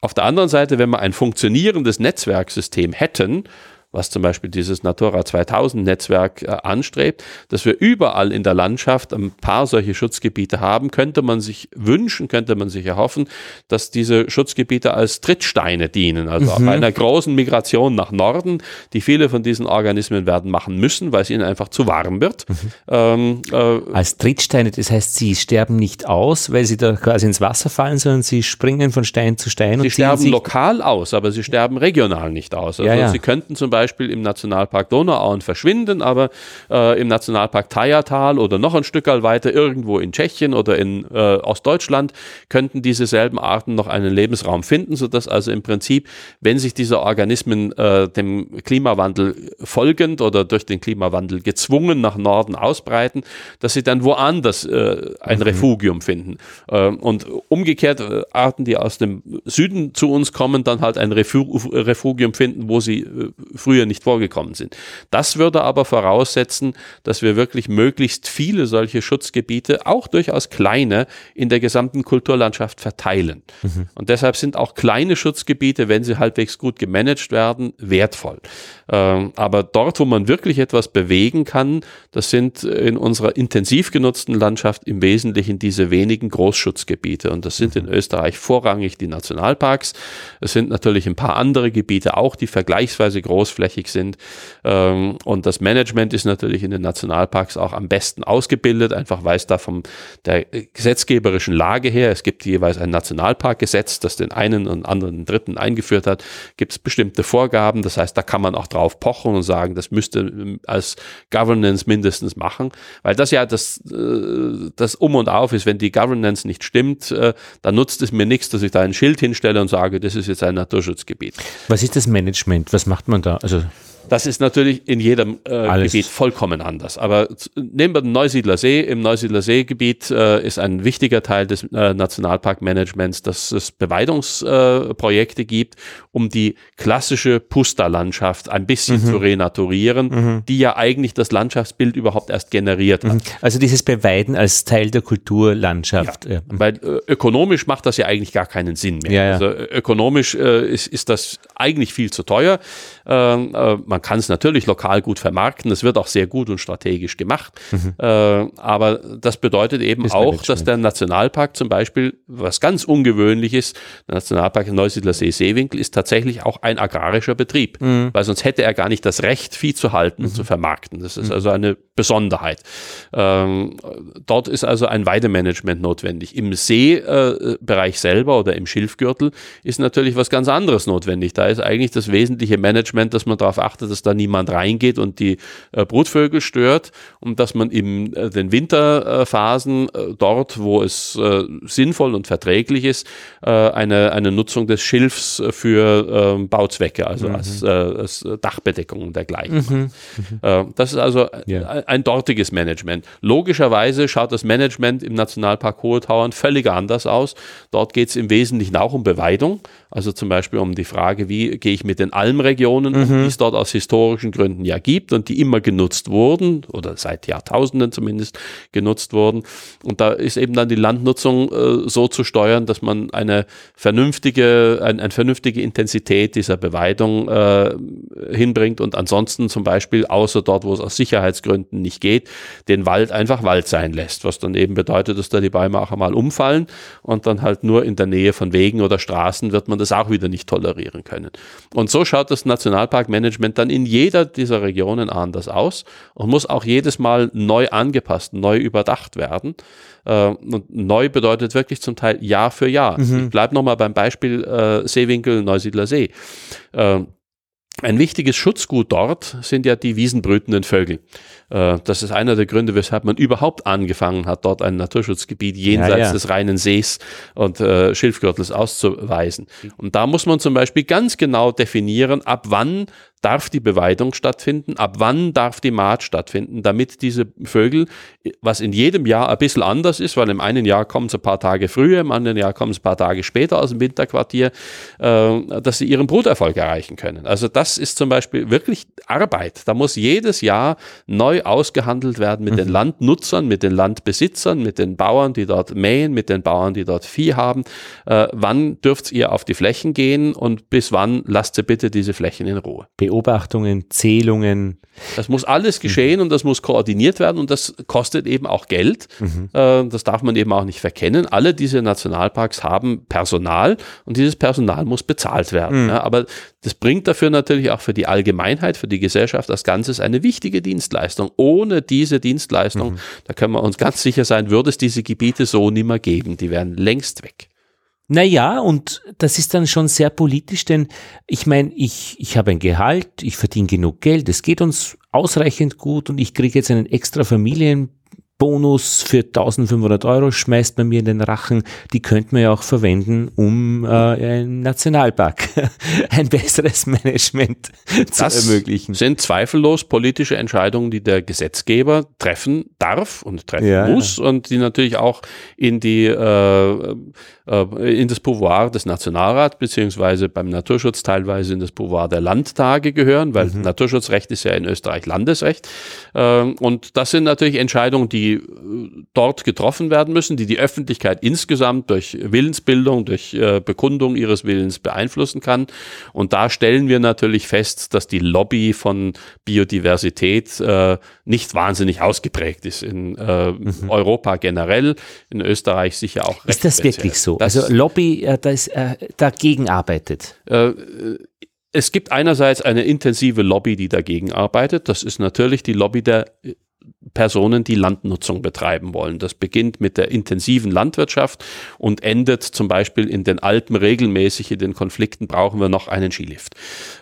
[SPEAKER 2] auf der anderen Seite, wenn wir ein funktionierendes Netzwerksystem hätten, was zum Beispiel dieses Natura 2000 Netzwerk äh, anstrebt, dass wir überall in der Landschaft ein paar solche Schutzgebiete haben, könnte man sich wünschen, könnte man sich erhoffen, dass diese Schutzgebiete als Trittsteine dienen, also mhm. bei einer großen Migration nach Norden, die viele von diesen Organismen werden machen müssen, weil es ihnen einfach zu warm wird. Mhm.
[SPEAKER 1] Ähm, äh, als Trittsteine, das heißt, sie sterben nicht aus, weil sie da quasi ins Wasser fallen, sondern sie springen von Stein zu Stein.
[SPEAKER 2] Sie sterben lokal aus, aber sie sterben regional nicht aus. Also ja, ja. sie könnten zum Beispiel Beispiel im Nationalpark Donauauen verschwinden, aber äh, im Nationalpark Thayertal oder noch ein Stück weiter irgendwo in Tschechien oder in äh, Ostdeutschland könnten diese selben Arten noch einen Lebensraum finden, sodass also im Prinzip, wenn sich diese Organismen äh, dem Klimawandel folgend oder durch den Klimawandel gezwungen nach Norden ausbreiten, dass sie dann woanders äh, ein mhm. Refugium finden. Äh, und umgekehrt äh, Arten, die aus dem Süden zu uns kommen, dann halt ein Refugium finden, wo sie früher früher nicht vorgekommen sind. Das würde aber voraussetzen, dass wir wirklich möglichst viele solche Schutzgebiete, auch durchaus kleine, in der gesamten Kulturlandschaft verteilen. Mhm. Und deshalb sind auch kleine Schutzgebiete, wenn sie halbwegs gut gemanagt werden, wertvoll. Ähm, aber dort, wo man wirklich etwas bewegen kann, das sind in unserer intensiv genutzten Landschaft im Wesentlichen diese wenigen Großschutzgebiete. Und das sind in mhm. Österreich vorrangig die Nationalparks. Es sind natürlich ein paar andere Gebiete auch, die vergleichsweise großflächig sind. Ähm, und das Management ist natürlich in den Nationalparks auch am besten ausgebildet, einfach weil es da von der gesetzgeberischen Lage her, es gibt jeweils ein Nationalparkgesetz, das den einen und anderen dritten eingeführt hat, gibt es bestimmte Vorgaben. Das heißt, da kann man auch drauf pochen und sagen, das müsste ähm, als Governance mindestens machen, weil das ja das, äh, das Um und Auf ist, wenn die Governance nicht stimmt, äh, dann nutzt es mir nichts, dass ich da ein Schild hinstelle und sage, das ist jetzt ein Naturschutzgebiet.
[SPEAKER 1] Was ist das Management? Was macht man da? Also
[SPEAKER 2] das ist natürlich in jedem äh, Gebiet vollkommen anders. Aber nehmen wir den Neusiedler See. Im Neusiedler Seegebiet äh, ist ein wichtiger Teil des äh, Nationalparkmanagements, dass es Beweidungsprojekte gibt, um die klassische Pusterlandschaft ein bisschen mhm. zu renaturieren, mhm. die ja eigentlich das Landschaftsbild überhaupt erst generiert hat. Mhm.
[SPEAKER 1] Also dieses Beweiden als Teil der Kulturlandschaft.
[SPEAKER 2] Ja, weil äh, ökonomisch macht das ja eigentlich gar keinen Sinn mehr. Ja, ja. Also ökonomisch äh, ist, ist das eigentlich viel zu teuer. Ähm, äh, man kann es natürlich lokal gut vermarkten, es wird auch sehr gut und strategisch gemacht, mhm. äh, aber das bedeutet eben das auch, dass der Nationalpark zum Beispiel, was ganz ungewöhnlich ist, der Nationalpark Neusiedler See Seewinkel ist tatsächlich auch ein agrarischer Betrieb, mhm. weil sonst hätte er gar nicht das Recht, Vieh zu halten mhm. und zu vermarkten. Das ist mhm. also eine Besonderheit. Ähm, dort ist also ein Weidemanagement notwendig. Im Seebereich selber oder im Schilfgürtel ist natürlich was ganz anderes notwendig. Da ist eigentlich das wesentliche Management, dass man darauf achtet, dass da niemand reingeht und die äh, Brutvögel stört und dass man in äh, den Winterphasen äh, dort, wo es äh, sinnvoll und verträglich ist, äh, eine, eine Nutzung des Schilfs für ähm, Bauzwecke, also mhm. als, äh, als, Dachbedeckung und dergleichen. Mhm. Mhm. das ist also ja. ein, ein dortiges Management. Logischerweise schaut das Management im Nationalpark Hohe Tauern völlig anders aus. Dort geht es im Wesentlichen auch um Beweidung, also zum Beispiel um die Frage, wie gehe ich mit den Almregionen um, die es dort aus historischen Gründen ja gibt und die immer genutzt wurden oder seit Jahrtausenden zumindest genutzt wurden. Und da ist eben dann die Landnutzung äh, so zu steuern, dass man eine vernünftige, ein, eine vernünftige Intensität dieser Beweidung äh, hinbringt und ansonsten zum Beispiel, außer dort, wo es aus Sicherheitsgründen nicht geht, den Wald einfach Wald sein lässt, was dann eben bedeutet, dass da die Bäume auch einmal umfallen und dann halt nur in der Nähe von Wegen oder Straßen wird man das auch wieder nicht tolerieren können. Und so schaut das Nationalparkmanagement dann in jeder dieser Regionen anders aus und muss auch jedes Mal neu angepasst, neu überdacht werden. Äh, und neu bedeutet wirklich zum Teil Jahr für Jahr. Mhm. Ich bleibe nochmal beim Beispiel äh, Seewinkel, Neusiedler See. Äh, ein wichtiges Schutzgut dort sind ja die wiesenbrütenden Vögel. Äh, das ist einer der Gründe, weshalb man überhaupt angefangen hat, dort ein Naturschutzgebiet jenseits ja, ja. des reinen Sees und äh, Schilfgürtels auszuweisen. Und da muss man zum Beispiel ganz genau definieren, ab wann darf die Beweidung stattfinden, ab wann darf die Maat stattfinden, damit diese Vögel, was in jedem Jahr ein bisschen anders ist, weil im einen Jahr kommen sie ein paar Tage früher, im anderen Jahr kommen sie ein paar Tage später aus dem Winterquartier, äh, dass sie ihren Bruterfolg erreichen können. Also das ist zum Beispiel wirklich Arbeit. Da muss jedes Jahr neu ausgehandelt werden mit mhm. den Landnutzern, mit den Landbesitzern, mit den Bauern, die dort mähen, mit den Bauern, die dort Vieh haben. Äh, wann dürft ihr auf die Flächen gehen und bis wann lasst ihr bitte diese Flächen in Ruhe?
[SPEAKER 1] Beobachtungen, Zählungen.
[SPEAKER 2] Das muss alles geschehen mhm. und das muss koordiniert werden und das kostet eben auch Geld. Mhm. Äh, das darf man eben auch nicht verkennen. Alle diese Nationalparks haben Personal und dieses Personal muss bezahlt werden. Mhm. aber das bringt dafür natürlich auch für die Allgemeinheit, für die Gesellschaft als Ganzes eine wichtige Dienstleistung. Ohne diese Dienstleistung, mhm. da können wir uns ganz sicher sein, würde es diese Gebiete so nimmer geben. Die wären längst weg.
[SPEAKER 1] Naja, und das ist dann schon sehr politisch, denn ich meine, ich, ich habe ein Gehalt, ich verdiene genug Geld, es geht uns ausreichend gut und ich kriege jetzt einen extra Familien Bonus für 1500 Euro schmeißt man mir in den Rachen, die könnte man ja auch verwenden, um äh, im Nationalpark ein besseres Management zu das ermöglichen.
[SPEAKER 2] sind zweifellos politische Entscheidungen, die der Gesetzgeber treffen darf und treffen ja, muss ja. und die natürlich auch in die äh, in das Pouvoir des Nationalrats beziehungsweise beim Naturschutz teilweise in das Pouvoir der Landtage gehören, weil mhm. Naturschutzrecht ist ja in Österreich Landesrecht. Ähm, und das sind natürlich Entscheidungen, die äh, dort getroffen werden müssen, die die Öffentlichkeit insgesamt durch Willensbildung, durch äh, Bekundung ihres Willens beeinflussen kann. Und da stellen wir natürlich fest, dass die Lobby von Biodiversität nicht wahnsinnig ausgeprägt ist in mhm. Europa generell, in Österreich sicher auch.
[SPEAKER 1] Ist das wirklich so? Also Lobby, äh, das äh, dagegen arbeitet. Äh,
[SPEAKER 2] es gibt einerseits eine intensive Lobby, die dagegen arbeitet. Das ist natürlich die Lobby der Personen, die Landnutzung betreiben wollen. Das beginnt mit der intensiven Landwirtschaft und endet zum Beispiel in den Alpen regelmäßig in den Konflikten brauchen wir noch einen Skilift.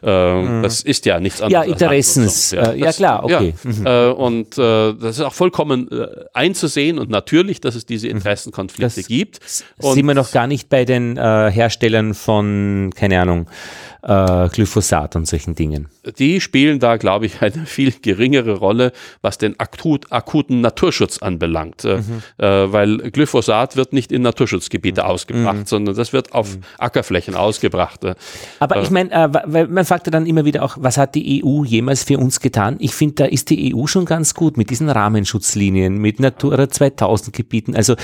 [SPEAKER 2] Äh, mhm. Das ist ja nichts anderes.
[SPEAKER 1] Ja, Interessens. Ja, ja, klar, okay.
[SPEAKER 2] Ja, mhm. äh, und äh, das ist auch vollkommen äh, einzusehen und natürlich, dass es diese mhm. Interessenkonflikte das gibt.
[SPEAKER 1] Und sind wir noch gar nicht bei den äh, Herstellern von, keine Ahnung, äh, Glyphosat und solchen Dingen.
[SPEAKER 2] Die spielen da, glaube ich, eine viel geringere Rolle, was den akut, akuten Naturschutz anbelangt. Äh, mhm. Äh, weil Glyphosat wird nicht in Naturschutzgebiete mhm. ausgebracht, mhm. sondern das wird auf mhm. Ackerflächen ausgebracht. Äh,
[SPEAKER 1] Aber äh, ich meine, äh, man fragt ja dann immer wieder auch, was hat die EU jemals für uns getan? Ich finde, da ist die EU schon ganz gut mit diesen Rahmenschutzlinien, mit Natura 2000 Gebieten. Also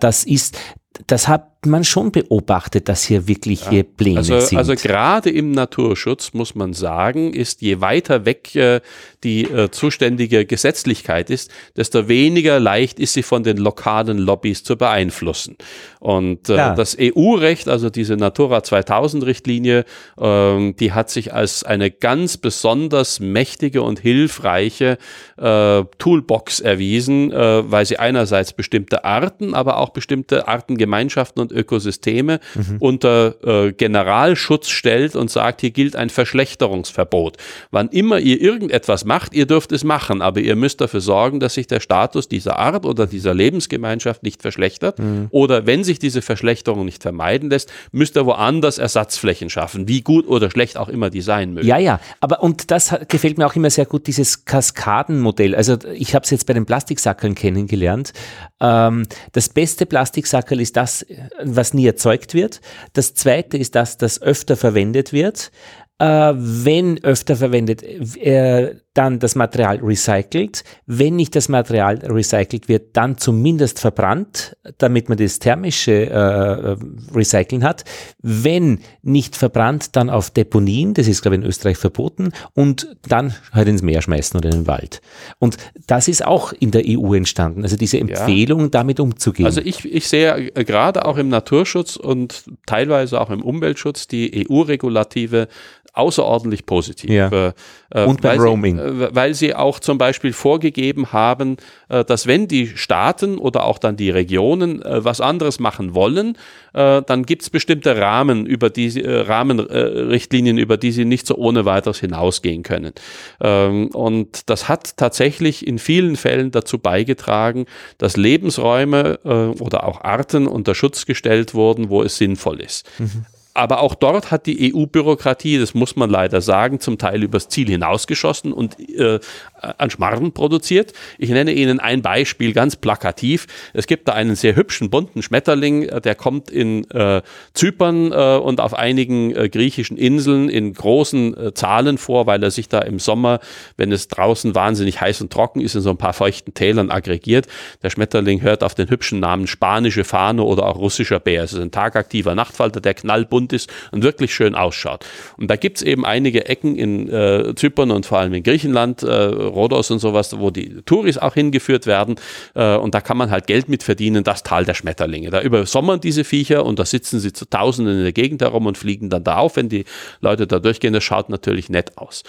[SPEAKER 1] das ist, das hat man schon beobachtet, dass hier wirklich hier Pläne
[SPEAKER 2] also,
[SPEAKER 1] sind.
[SPEAKER 2] Also gerade im Naturschutz muss man sagen, ist je weiter weg äh, die äh, zuständige Gesetzlichkeit ist, desto weniger leicht ist sie von den lokalen Lobbys zu beeinflussen. Und äh, das EU-Recht, also diese Natura 2000 Richtlinie, ähm, die hat sich als eine ganz besonders mächtige und hilfreiche äh, Toolbox erwiesen, äh, weil sie einerseits bestimmte Arten, aber auch bestimmte Artengemeinschaften und Ökosysteme mhm. unter äh, Generalschutz stellt und sagt, hier gilt ein Verschlechterungsverbot. Wann immer ihr irgendetwas macht, ihr dürft es machen, aber ihr müsst dafür sorgen, dass sich der Status dieser Art oder dieser Lebensgemeinschaft nicht verschlechtert. Mhm. Oder wenn sich diese Verschlechterung nicht vermeiden lässt, müsst ihr woanders Ersatzflächen schaffen, wie gut oder schlecht auch immer die sein mögen.
[SPEAKER 1] Ja, ja, aber und das gefällt mir auch immer sehr gut, dieses Kaskadenmodell. Also ich habe es jetzt bei den Plastiksackeln kennengelernt. Ähm, das beste Plastiksackel ist das, was nie erzeugt wird. Das zweite ist das, das öfter verwendet wird. Äh, wenn öfter verwendet, äh, dann das Material recycelt. Wenn nicht das Material recycelt wird, dann zumindest verbrannt, damit man das thermische äh, Recyceln hat. Wenn nicht verbrannt, dann auf Deponien, das ist glaube ich in Österreich verboten, und dann halt ins Meer schmeißen oder in den Wald. Und das ist auch in der EU entstanden, also diese Empfehlung, ja. damit umzugehen.
[SPEAKER 2] Also ich, ich sehe gerade auch im Naturschutz und teilweise auch im Umweltschutz die EU-Regulative außerordentlich positiv. Ja.
[SPEAKER 1] Äh, äh und beim Roaming.
[SPEAKER 2] Äh, weil sie auch zum Beispiel vorgegeben haben, äh, dass wenn die Staaten oder auch dann die Regionen äh, was anderes machen wollen, dann gibt es bestimmte Rahmen über die Rahmenrichtlinien, über die sie nicht so ohne weiteres hinausgehen können. Ähm, und das hat tatsächlich in vielen Fällen dazu beigetragen, dass Lebensräume oder auch Arten unter Schutz gestellt wurden, wo es sinnvoll ist. Mhm aber auch dort hat die EU-Bürokratie, das muss man leider sagen, zum Teil übers Ziel hinausgeschossen und äh, an Schmarren produziert. Ich nenne Ihnen ein Beispiel ganz plakativ. Es gibt da einen sehr hübschen bunten Schmetterling, äh, der kommt in äh, Zypern äh, und auf einigen äh, griechischen Inseln in großen äh, Zahlen vor, weil er sich da im Sommer, wenn es draußen wahnsinnig heiß und trocken ist, in so ein paar feuchten Tälern aggregiert. Der Schmetterling hört auf den hübschen Namen spanische Fahne oder auch russischer Bär. Es ist ein tagaktiver Nachtfalter, der knallbunt bunt ist und wirklich schön ausschaut. Und da gibt es eben einige Ecken in äh, Zypern und vor allem in Griechenland, äh, Rhodos und sowas, wo die Touris auch hingeführt werden. Äh, und da kann man halt Geld mit verdienen, das Tal der Schmetterlinge. Da übersommern diese Viecher und da sitzen sie zu Tausenden in der Gegend herum und fliegen dann da auf, wenn die Leute da durchgehen. Das schaut natürlich nett aus.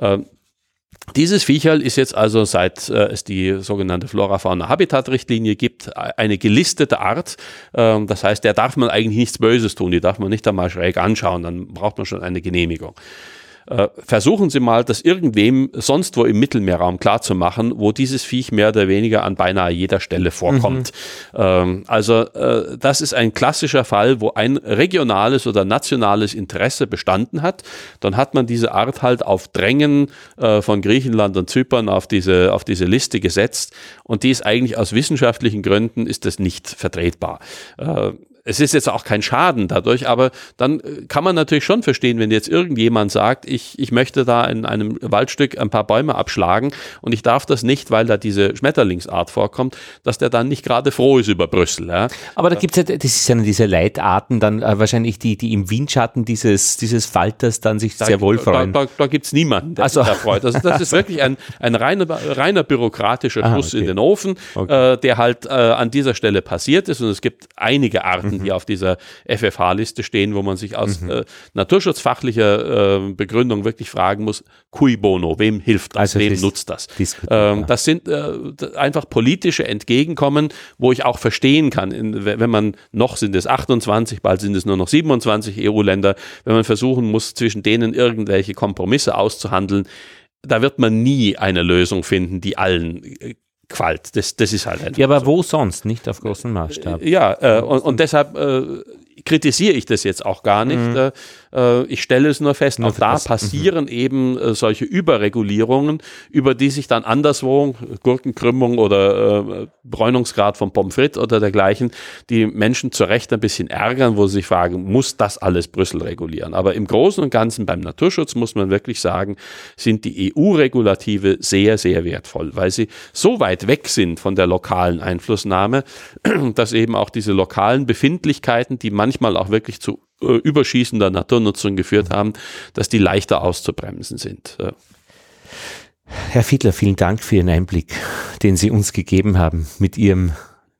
[SPEAKER 2] Ähm, dieses Viecherl ist jetzt also, seit äh, es die sogenannte Flora-Fauna-Habitat-Richtlinie gibt, eine gelistete Art. Ähm, das heißt, der darf man eigentlich nichts Böses tun, die darf man nicht einmal schräg anschauen, dann braucht man schon eine Genehmigung. Äh, versuchen Sie mal, das irgendwem sonst wo im Mittelmeerraum klarzumachen, wo dieses Viech mehr oder weniger an beinahe jeder Stelle vorkommt. Mhm. Ähm, also äh, das ist ein klassischer Fall, wo ein regionales oder nationales Interesse bestanden hat. Dann hat man diese Art halt auf Drängen äh, von Griechenland und Zypern auf diese, auf diese Liste gesetzt und die ist eigentlich aus wissenschaftlichen Gründen ist das nicht vertretbar. Es ist jetzt auch kein Schaden dadurch, aber dann äh, kann man natürlich schon verstehen, wenn jetzt irgendjemand sagt, ich, ich möchte da in einem Waldstück ein paar Bäume abschlagen und ich darf das nicht, weil da diese Schmetterlingsart vorkommt, dass der dann nicht gerade froh ist über Brüssel. Ja.
[SPEAKER 1] Aber da gibt es ja, das ist ja diese Leitarten, dann äh, wahrscheinlich die, die im Windschatten dieses, dieses Falters dann sich da, sehr wohl freuen.
[SPEAKER 2] Da, da, da gibt es niemanden, der also. sich da freut. Also das ist wirklich ein, ein reiner, reiner bürokratischer Schuss okay. in den Ofen, okay. äh, der halt äh, an dieser Stelle passiert ist und es gibt einige Arten, die auf dieser FFH-Liste stehen, wo man sich aus mhm. äh, naturschutzfachlicher äh, Begründung wirklich fragen muss, cui bono, wem hilft das, also wem nutzt das? Ähm, das sind äh, einfach politische Entgegenkommen, wo ich auch verstehen kann, in, wenn man noch sind es 28, bald sind es nur noch 27 EU-Länder, wenn man versuchen muss, zwischen denen irgendwelche Kompromisse auszuhandeln, da wird man nie eine Lösung finden, die allen äh, Qualt. Das, das ist halt
[SPEAKER 1] einfach Ja, aber so. wo sonst? Nicht auf großem Maßstab.
[SPEAKER 2] Ja, äh, und, und deshalb äh, kritisiere ich das jetzt auch gar nicht. Mhm. Äh, ich stelle es nur fest, auch da das. passieren mhm. eben äh, solche Überregulierungen, über die sich dann anderswo, Gurkenkrümmung oder äh, Bräunungsgrad von Pommes frites oder dergleichen, die Menschen zu Recht ein bisschen ärgern, wo sie sich fragen, muss das alles Brüssel regulieren? Aber im Großen und Ganzen beim Naturschutz muss man wirklich sagen, sind die EU-Regulative sehr, sehr wertvoll, weil sie so weit weg sind von der lokalen Einflussnahme, dass eben auch diese lokalen Befindlichkeiten, die manchmal auch wirklich zu äh, überschießender Naturnutzung geführt haben, dass die leichter auszubremsen sind.
[SPEAKER 1] Herr Fiedler, vielen Dank für Ihren Einblick, den Sie uns gegeben haben mit Ihrem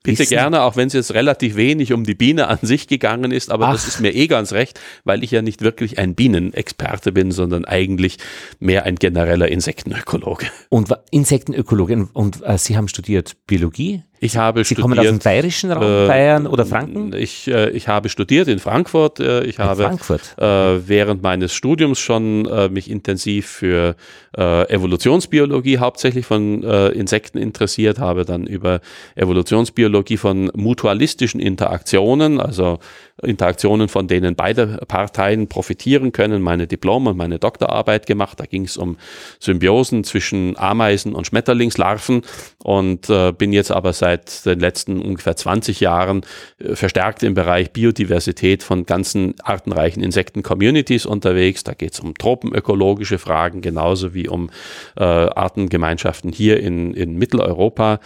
[SPEAKER 2] Bitte Wissen. gerne, auch wenn es jetzt relativ wenig um die Biene an sich gegangen ist, aber Ach. das ist mir eh ganz recht, weil ich ja nicht wirklich ein Bienenexperte bin, sondern eigentlich mehr ein genereller Insektenökologe.
[SPEAKER 1] Und Insektenökologe und äh, Sie haben studiert Biologie?
[SPEAKER 2] Ich habe
[SPEAKER 1] Sie
[SPEAKER 2] studiert,
[SPEAKER 1] kommen aus dem bayerischen Raum, äh, Bayern oder Franken?
[SPEAKER 2] Ich, äh, ich habe studiert in Frankfurt. Äh, ich in habe Frankfurt. Äh, während meines Studiums schon äh, mich intensiv für äh, Evolutionsbiologie hauptsächlich von Insekten interessiert, habe dann über Evolutionsbiologie von mutualistischen Interaktionen, also Interaktionen, von denen beide Parteien profitieren können, meine Diplom- und meine Doktorarbeit gemacht. Da ging es um Symbiosen zwischen Ameisen und Schmetterlingslarven und äh, bin jetzt aber seit den letzten ungefähr 20 Jahren äh, verstärkt im Bereich Biodiversität von ganzen artenreichen Insekten-Communities unterwegs. Da geht es um tropenökologische Fragen genauso wie um äh, Artengemeinschaften hier in, in Mitteleuropa.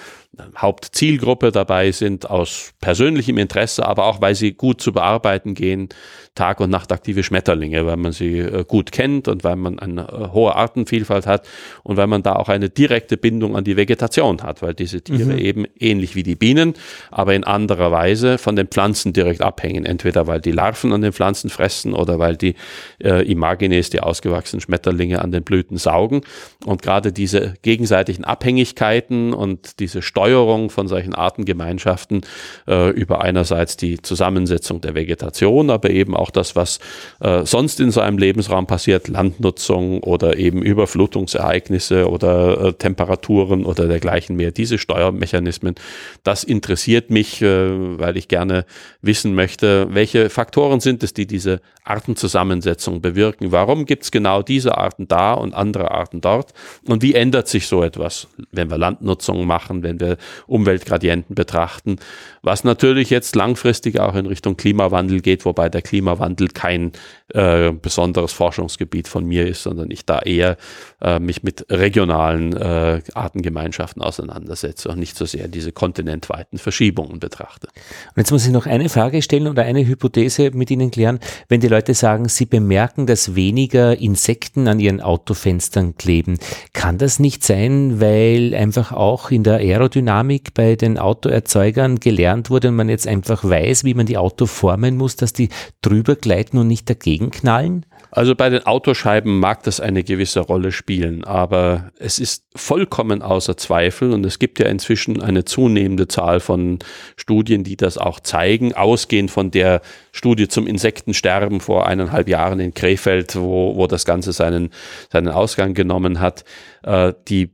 [SPEAKER 2] Hauptzielgruppe dabei sind aus persönlichem Interesse, aber auch weil sie gut zu bearbeiten gehen, Tag- und Nachtaktive Schmetterlinge, weil man sie äh, gut kennt und weil man eine äh, hohe Artenvielfalt hat und weil man da auch eine direkte Bindung an die Vegetation hat, weil diese Tiere mhm. eben ähnlich wie die Bienen, aber in anderer Weise von den Pflanzen direkt abhängen. Entweder weil die Larven an den Pflanzen fressen oder weil die äh, Imagines, die ausgewachsenen Schmetterlinge, an den Blüten saugen. Und gerade diese gegenseitigen Abhängigkeiten und diese Steuerung von solchen Artengemeinschaften äh, über einerseits die Zusammensetzung der Vegetation, aber eben auch das, was äh, sonst in so einem Lebensraum passiert, Landnutzung oder eben Überflutungsereignisse oder äh, Temperaturen oder dergleichen mehr, diese Steuermechanismen, das interessiert mich, äh, weil ich gerne wissen möchte, welche Faktoren sind es, die diese Artenzusammensetzung bewirken. Warum gibt es genau diese Arten da und andere Arten dort? Und wie ändert sich so etwas, wenn wir Landnutzung machen, wenn wir Umweltgradienten betrachten? Was natürlich jetzt langfristig auch in Richtung Klimawandel geht, wobei der Klimawandel kein äh, besonderes Forschungsgebiet von mir ist, sondern ich da eher äh, mich mit regionalen äh, Artengemeinschaften auseinandersetze und nicht so sehr diese kontinentweiten Verschiebungen betrachte.
[SPEAKER 1] Und jetzt muss ich noch eine Frage stellen oder eine Hypothese mit Ihnen klären. Wenn die Leute sagen, sie bemerken, dass weniger Insekten an ihren Autofenstern kleben, kann das nicht sein, weil einfach auch in der Aerodynamik bei den Autoerzeugern gelernt wurde und man jetzt einfach weiß, wie man die Auto formen muss, dass die drüber gleiten und nicht dagegen knallen?
[SPEAKER 2] Also bei den Autoscheiben mag das eine gewisse Rolle spielen, aber es ist vollkommen außer Zweifel und es gibt ja inzwischen eine zunehmende Zahl von Studien, die das auch zeigen, ausgehend von der Studie zum Insektensterben vor eineinhalb Jahren in Krefeld, wo, wo das Ganze seinen, seinen Ausgang genommen hat. Äh, die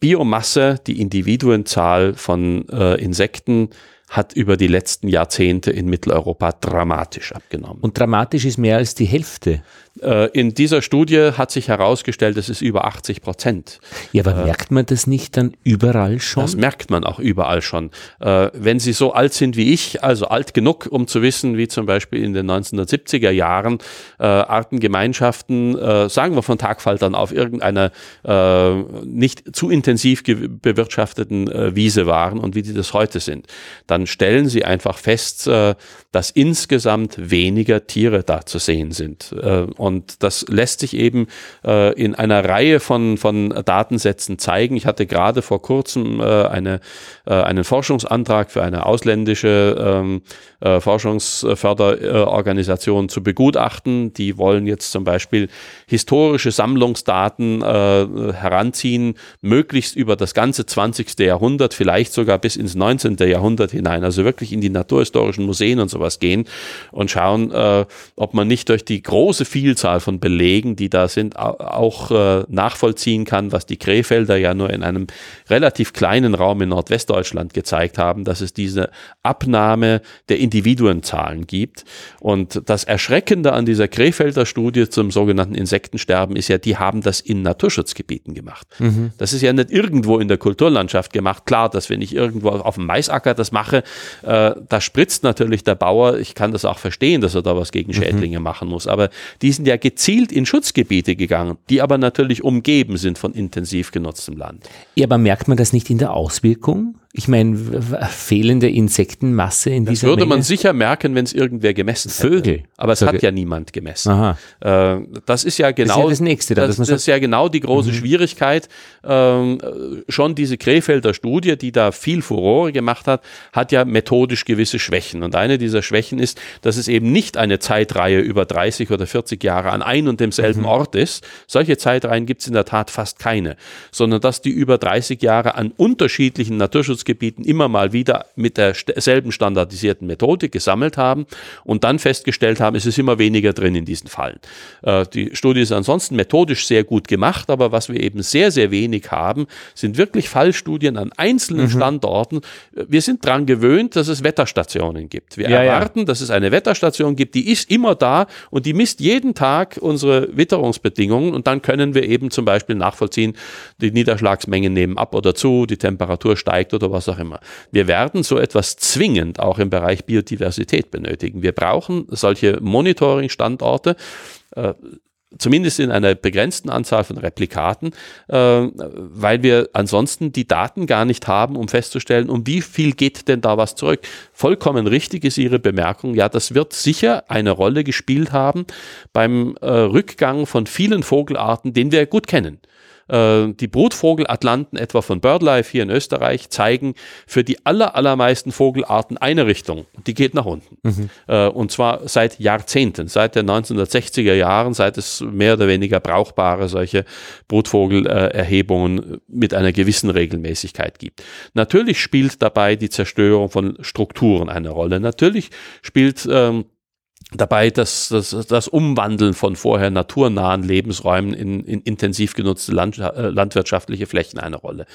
[SPEAKER 2] Biomasse, die Individuenzahl von äh, Insekten hat über die letzten Jahrzehnte in Mitteleuropa dramatisch abgenommen.
[SPEAKER 1] Und dramatisch ist mehr als die Hälfte.
[SPEAKER 2] Äh, in dieser Studie hat sich herausgestellt, es ist über 80 Prozent.
[SPEAKER 1] Ja, aber äh, merkt man das nicht dann überall schon?
[SPEAKER 2] Das merkt man auch überall schon. Äh, wenn Sie so alt sind wie ich, also alt genug, um zu wissen, wie zum Beispiel in den 1970er Jahren Artengemeinschaften, sagen wir von Tagfaltern auf irgendeiner nicht zu intensiv bewirtschafteten Wiese waren und wie die das heute sind, dann stellen Sie einfach fest, dass insgesamt weniger Tiere da zu sehen sind. Und das lässt sich eben äh, in einer Reihe von, von Datensätzen zeigen. Ich hatte gerade vor kurzem äh, eine, äh, einen Forschungsantrag für eine ausländische ähm, äh, Forschungsförderorganisation zu begutachten. Die wollen jetzt zum Beispiel historische Sammlungsdaten äh, heranziehen, möglichst über das ganze 20. Jahrhundert, vielleicht sogar bis ins 19. Jahrhundert hinein, also wirklich in die naturhistorischen Museen und sowas gehen und schauen, äh, ob man nicht durch die große Vielzahl von Belegen, die da sind, auch äh, nachvollziehen kann, was die Krefelder ja nur in einem relativ kleinen Raum in Nordwestdeutschland gezeigt haben, dass es diese Abnahme der Individuenzahlen gibt. Und das Erschreckende an dieser Krefelder Studie zum sogenannten Insektensterben ist ja, die haben das in Naturschutzgebieten gemacht. Mhm. Das ist ja nicht irgendwo in der Kulturlandschaft gemacht. Klar, dass wenn ich irgendwo auf dem Maisacker das mache, äh, da spritzt natürlich der Bauer. Ich kann das auch verstehen, dass er da was gegen mhm. Schädlinge mhm. machen muss. Aber die sind ja gezielt in Schutzgebiete gegangen, die aber natürlich umgeben sind von intensiv genutztem Land.
[SPEAKER 1] Ja, aber merkt man das nicht in der Auswirkung? Ich meine, fehlende Insektenmasse in
[SPEAKER 2] das
[SPEAKER 1] dieser
[SPEAKER 2] würde Menge? man sicher merken, wenn es irgendwer gemessen hätte.
[SPEAKER 1] Vögel.
[SPEAKER 2] Aber es Vögel. hat ja niemand gemessen. Aha. Äh, das ist ja genau
[SPEAKER 1] das, ja das nächste.
[SPEAKER 2] Dann, das, das ist ja genau die große mhm. Schwierigkeit. Ähm, schon diese Krefelder Studie, die da viel Furore gemacht hat, hat ja methodisch gewisse Schwächen. Und eine dieser Schwächen ist, dass es eben nicht eine Zeitreihe über 30 oder 40 Jahre an ein und demselben mhm. Ort ist. Solche Zeitreihen gibt es in der Tat fast keine, sondern dass die über 30 Jahre an unterschiedlichen Naturschutz Forschungsgebieten immer mal wieder mit derselben standardisierten Methode gesammelt haben und dann festgestellt haben, es ist immer weniger drin in diesen Fallen. Äh, die Studie ist ansonsten methodisch sehr gut gemacht, aber was wir eben sehr, sehr wenig haben, sind wirklich Fallstudien an einzelnen mhm. Standorten. Wir sind daran gewöhnt, dass es Wetterstationen gibt. Wir ja, erwarten, ja. dass es eine Wetterstation gibt, die ist immer da und die misst jeden Tag unsere Witterungsbedingungen und dann können wir eben zum Beispiel nachvollziehen, die Niederschlagsmengen nehmen ab oder zu, die Temperatur steigt oder was was auch immer. Wir werden so etwas zwingend auch im Bereich Biodiversität benötigen. Wir brauchen solche Monitoring-Standorte. Äh, zumindest in einer begrenzten Anzahl von Replikaten, äh, weil wir ansonsten die Daten gar nicht haben, um festzustellen, um wie viel geht denn da was zurück. Vollkommen richtig ist Ihre Bemerkung. Ja, das wird sicher eine Rolle gespielt haben beim äh, Rückgang von vielen Vogelarten, den wir gut kennen. Äh, die Brutvogelatlanten etwa von BirdLife hier in Österreich zeigen für die aller, allermeisten Vogelarten eine Richtung. Die geht nach unten. Mhm. Äh, und zwar seit Jahrzehnten, seit den 1960er Jahren, seit es mehr oder weniger brauchbare solche Brutvogelerhebungen mit einer gewissen Regelmäßigkeit gibt. Natürlich spielt dabei die Zerstörung von Strukturen eine Rolle. Natürlich spielt ähm, dabei das, das, das Umwandeln von vorher naturnahen Lebensräumen in, in intensiv genutzte Land, äh, landwirtschaftliche Flächen eine Rolle.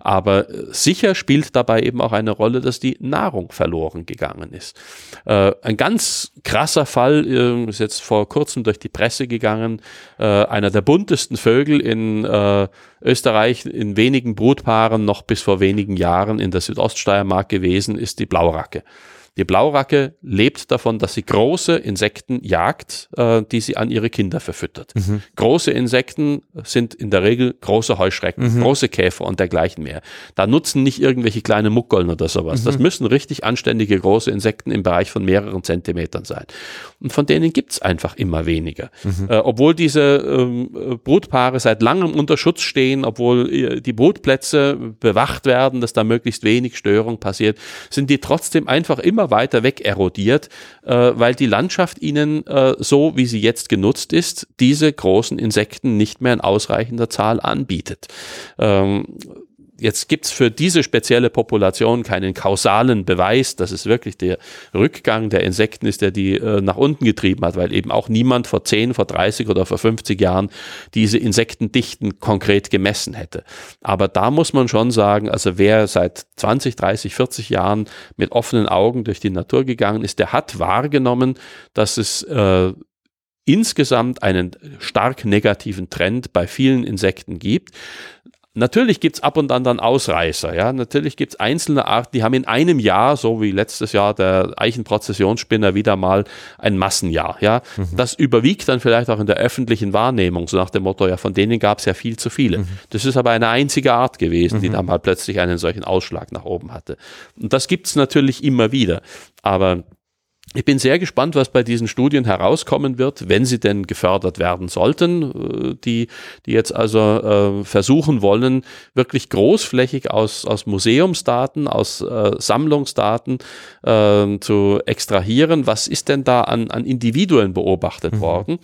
[SPEAKER 2] Aber äh, sicher spielt dabei eben auch eine Rolle, dass die Nahrung verloren gegangen ist. Äh, ein ganz krasser Fall äh, ist jetzt vor kurzem durch die Presse gegangen. Äh, einer der buntesten Vögel in äh, Österreich in wenigen Brutpaaren noch bis vor wenigen Jahren in der Südoststeiermark gewesen ist die Blauracke. Die Blauracke lebt davon, dass sie große Insekten jagt, äh, die sie an ihre Kinder verfüttert. Mhm. Große Insekten sind in der Regel große Heuschrecken, mhm. große Käfer und dergleichen mehr. Da nutzen nicht irgendwelche kleine Muckeln oder sowas. Mhm. Das müssen richtig anständige große Insekten im Bereich von mehreren Zentimetern sein. Und von denen gibt's einfach immer weniger. Mhm. Äh, obwohl diese ähm, Brutpaare seit langem unter Schutz stehen, obwohl äh, die Brutplätze bewacht werden, dass da möglichst wenig Störung passiert, sind die trotzdem einfach immer immer weiter weg erodiert, äh, weil die Landschaft ihnen äh, so, wie sie jetzt genutzt ist, diese großen Insekten nicht mehr in ausreichender Zahl anbietet. Ähm, Jetzt gibt's für diese spezielle Population keinen kausalen Beweis, dass es wirklich der Rückgang der Insekten ist, der die äh, nach unten getrieben hat, weil eben auch niemand vor 10, vor 30 oder vor 50 Jahren diese Insektendichten konkret gemessen hätte. Aber da muss man schon sagen, also wer seit 20, 30, 40 Jahren mit offenen Augen durch die Natur gegangen ist, der hat wahrgenommen, dass es äh, insgesamt einen stark negativen Trend bei vielen Insekten gibt. Natürlich gibt's ab und an dann Ausreißer, ja. Natürlich gibt's einzelne Arten, die haben in einem Jahr, so wie letztes Jahr der Eichenprozessionsspinner, wieder mal ein Massenjahr, ja. Mhm. Das überwiegt dann vielleicht auch in der öffentlichen Wahrnehmung, so nach dem Motto, ja, von denen gab's ja viel zu viele. Mhm. Das ist aber eine einzige Art gewesen, die mhm. dann mal plötzlich einen solchen Ausschlag nach oben hatte. Und das gibt's natürlich immer wieder. Aber ich bin sehr gespannt, was bei diesen Studien herauskommen wird, wenn sie denn gefördert werden sollten, äh, die, die jetzt also äh, versuchen wollen, wirklich großflächig aus, aus Museumsdaten, aus äh, Sammlungsdaten äh, zu extrahieren, was ist denn da an, an Individuen beobachtet mhm. worden.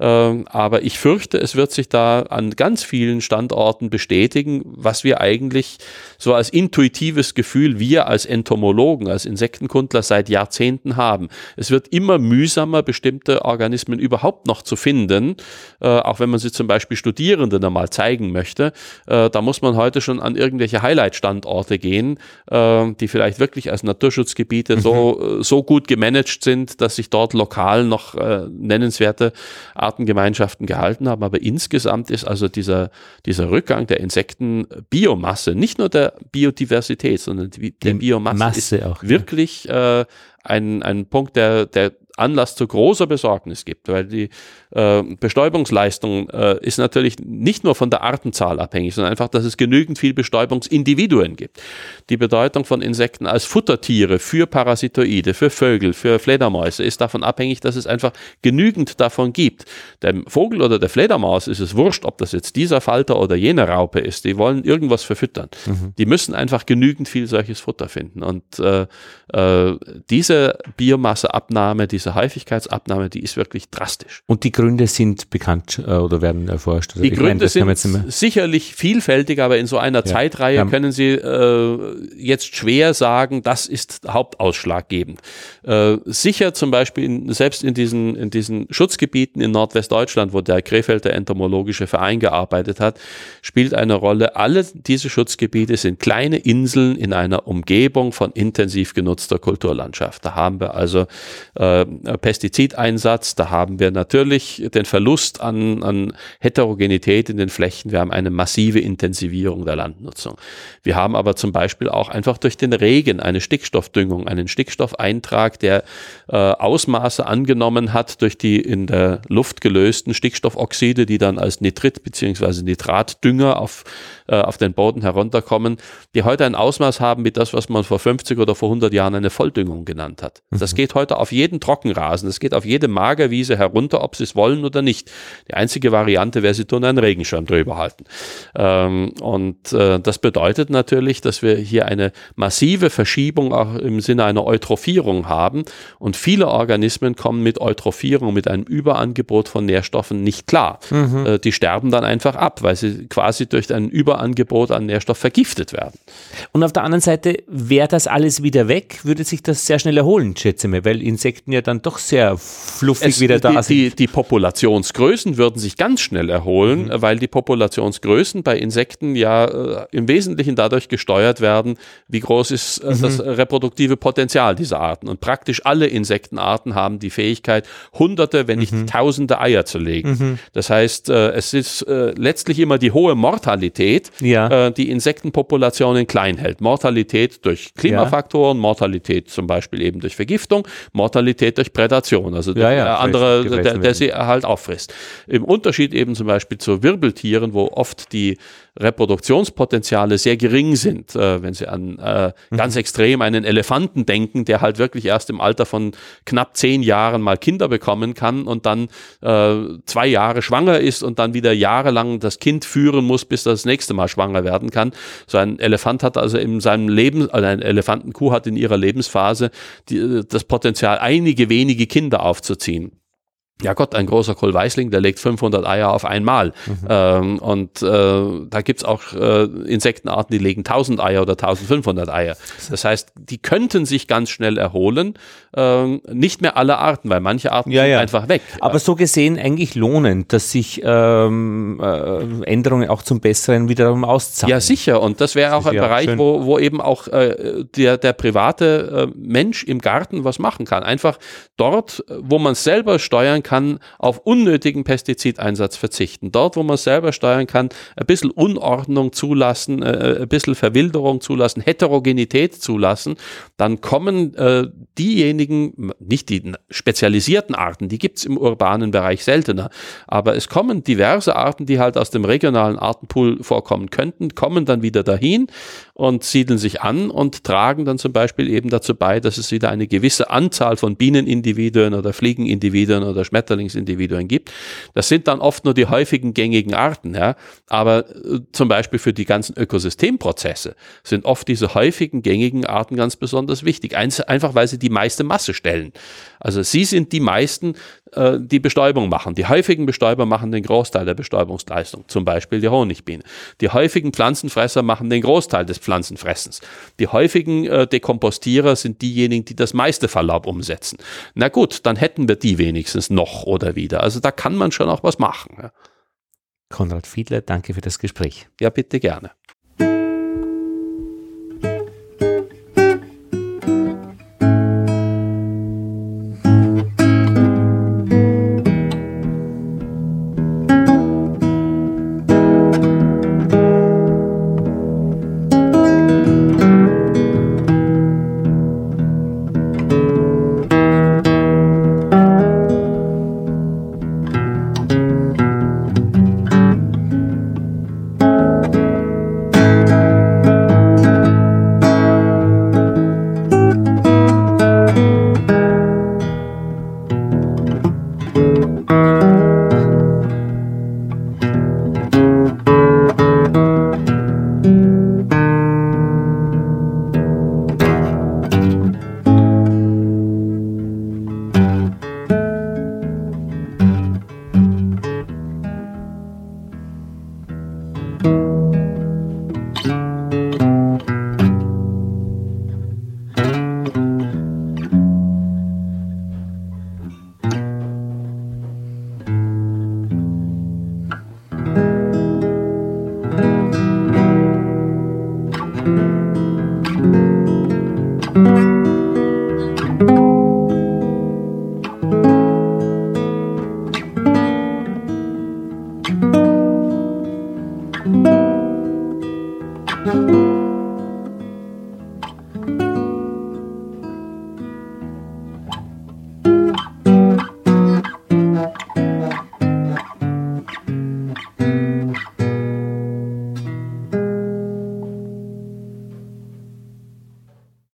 [SPEAKER 2] Ähm, aber ich fürchte, es wird sich da an ganz vielen Standorten bestätigen, was wir eigentlich so als intuitives Gefühl, wir als Entomologen, als Insektenkundler seit Jahrzehnten haben es wird immer mühsamer, bestimmte Organismen überhaupt noch zu finden, äh, auch wenn man sie zum Beispiel Studierenden einmal zeigen möchte. Äh, da muss man heute schon an irgendwelche Highlight-Standorte gehen, äh, die vielleicht wirklich als Naturschutzgebiete mhm. so, so gut gemanagt sind, dass sich dort lokal noch äh, nennenswerte Artengemeinschaften gehalten haben. Aber insgesamt ist also dieser, dieser Rückgang der Insektenbiomasse, nicht nur der Biodiversität, sondern die, der Biomasse Masse ist auch, wirklich ja. Ein, ein Punkt, der, der Anlass zu großer Besorgnis gibt, weil die äh, Bestäubungsleistung äh, ist natürlich nicht nur von der Artenzahl abhängig, sondern einfach, dass es genügend viel Bestäubungsindividuen gibt. Die Bedeutung von Insekten als Futtertiere für Parasitoide, für Vögel, für Fledermäuse ist davon abhängig, dass es einfach genügend davon gibt. Dem Vogel oder der Fledermaus ist es wurscht, ob das jetzt dieser Falter oder jene Raupe ist. Die wollen irgendwas verfüttern. Mhm. Die müssen einfach genügend viel solches Futter finden. Und äh, äh, diese Biomasseabnahme, diese Häufigkeitsabnahme, die ist wirklich drastisch.
[SPEAKER 1] Und die Gründe sind bekannt äh, oder werden erforscht? Also
[SPEAKER 2] die Gründe meine, sind sicherlich vielfältig, aber in so einer ja. Zeitreihe ja. können Sie äh, jetzt schwer sagen, das ist hauptausschlaggebend. Äh, sicher zum Beispiel in, selbst in diesen, in diesen Schutzgebieten in Nordwestdeutschland, wo der Krefelder Entomologische Verein gearbeitet hat, spielt eine Rolle. Alle diese Schutzgebiete sind kleine Inseln in einer Umgebung von intensiv genutzter Kulturlandschaft. Da haben wir also äh, Pestizideinsatz, da haben wir natürlich durch den Verlust an, an Heterogenität in den Flächen, wir haben eine massive Intensivierung der Landnutzung. Wir haben aber zum Beispiel auch einfach durch den Regen eine Stickstoffdüngung, einen Stickstoffeintrag, der äh, Ausmaße angenommen hat durch die in der Luft gelösten Stickstoffoxide, die dann als Nitrit bzw. Nitratdünger auf, äh, auf den Boden herunterkommen, die heute ein Ausmaß haben wie das, was man vor 50 oder vor 100 Jahren eine Volldüngung genannt hat. Das mhm. geht heute auf jeden Trockenrasen, das geht auf jede Magerwiese herunter, ob sie es wollen oder nicht. Die einzige Variante wäre, sie tun einen Regenschirm drüber halten. Ähm, und äh, das bedeutet natürlich, dass wir hier eine massive Verschiebung auch im Sinne einer Eutrophierung haben. Und viele Organismen kommen mit Eutrophierung, mit einem Überangebot von Nährstoffen nicht klar. Mhm. Äh, die sterben dann einfach ab, weil sie quasi durch ein Überangebot an Nährstoff vergiftet werden.
[SPEAKER 1] Und auf der anderen Seite, wäre das alles wieder weg, würde sich das sehr schnell erholen, schätze ich, weil Insekten ja dann doch sehr fluffig es, wieder da
[SPEAKER 2] die, sind. Die, die Populationsgrößen würden sich ganz schnell erholen, mhm. weil die Populationsgrößen bei Insekten ja äh, im Wesentlichen dadurch gesteuert werden, wie groß ist äh, mhm. das reproduktive Potenzial dieser Arten. Und praktisch alle Insektenarten haben die Fähigkeit, hunderte, wenn nicht mhm. tausende Eier zu legen. Mhm. Das heißt, äh, es ist äh, letztlich immer die hohe Mortalität, ja. Äh, die Insektenpopulationen klein hält. Mortalität durch Klimafaktoren, ja. Mortalität zum Beispiel eben durch Vergiftung, Mortalität durch Prädation, also
[SPEAKER 1] Ja,
[SPEAKER 2] der andere,
[SPEAKER 1] gefressen
[SPEAKER 2] der, der sie halt auffrisst. Im Unterschied eben zum Beispiel zu Wirbeltieren, wo oft die Reproduktionspotenziale sehr gering sind, äh, wenn Sie an äh, ganz extrem einen Elefanten denken, der halt wirklich erst im Alter von knapp zehn Jahren mal Kinder bekommen kann und dann äh, zwei Jahre schwanger ist und dann wieder jahrelang das Kind führen muss, bis das nächste Mal schwanger werden kann. So ein Elefant hat also in seinem Leben, also eine Elefantenkuh hat in ihrer Lebensphase die, das Potenzial, einige wenige Kinder aufzuziehen. Ja Gott, ein großer Kohlweißling, der legt 500 Eier auf einmal. Ähm, und äh, da gibt's auch äh, Insektenarten, die legen 1000 Eier oder 1500 Eier. Das heißt, die könnten sich ganz schnell erholen. Ähm, nicht mehr alle Arten, weil manche Arten
[SPEAKER 1] Ja,
[SPEAKER 2] sind
[SPEAKER 1] ja.
[SPEAKER 2] einfach weg.
[SPEAKER 1] Aber so gesehen eigentlich lohnend, dass sich ähm, äh, Änderungen auch zum Besseren wiederum auszahlen.
[SPEAKER 2] Ja, sicher. Und das wäre auch
[SPEAKER 1] Das
[SPEAKER 2] ein Bereich,
[SPEAKER 1] schön.
[SPEAKER 2] wo, wo eben auch äh, der, der private äh, Mensch im Garten was machen kann. Einfach dort, wo man selber steuern kann, auf unnötigen Pestizideinsatz verzichten. Dort, wo man selber steuern kann, ein bisschen Unordnung zulassen, äh, ein bisschen Verwilderung zulassen, Heterogenität zulassen, dann kommen äh, diejenigen, nicht die spezialisierten Arten, die gibt's im urbanen Bereich seltener, aber es kommen diverse Arten, die halt aus dem regionalen Artenpool vorkommen könnten, kommen dann wieder dahin und siedeln sich an und tragen dann zum Beispiel eben dazu bei, dass es wieder eine gewisse Anzahl von Bienenindividuen oder Fliegenindividuen oder Schmetterlingsindividuen gibt. Das sind dann oft nur die häufigen gängigen Arten, ja. Aber äh, zum Beispiel für die ganzen Ökosystemprozesse sind oft diese häufigen gängigen Arten ganz besonders wichtig. Einfach weil sie die meiste Masse stellen. Also sie sind die meisten, äh, die Bestäubung machen. Die häufigen Bestäuber machen den Großteil der Bestäubungsleistung, zum Beispiel die Honigbiene. Die häufigen Pflanzenfresser machen den Großteil des Pflanzenfressens. Die häufigen äh, Dekompostierer sind diejenigen, die das meiste Verlaub umsetzen. Na gut, dann hätten wir die wenigstens noch oder wieder. Also da kann man schon auch was machen. Ja,
[SPEAKER 1] Konrad Fiedler, danke für das Gespräch.
[SPEAKER 2] ja bitte gerne.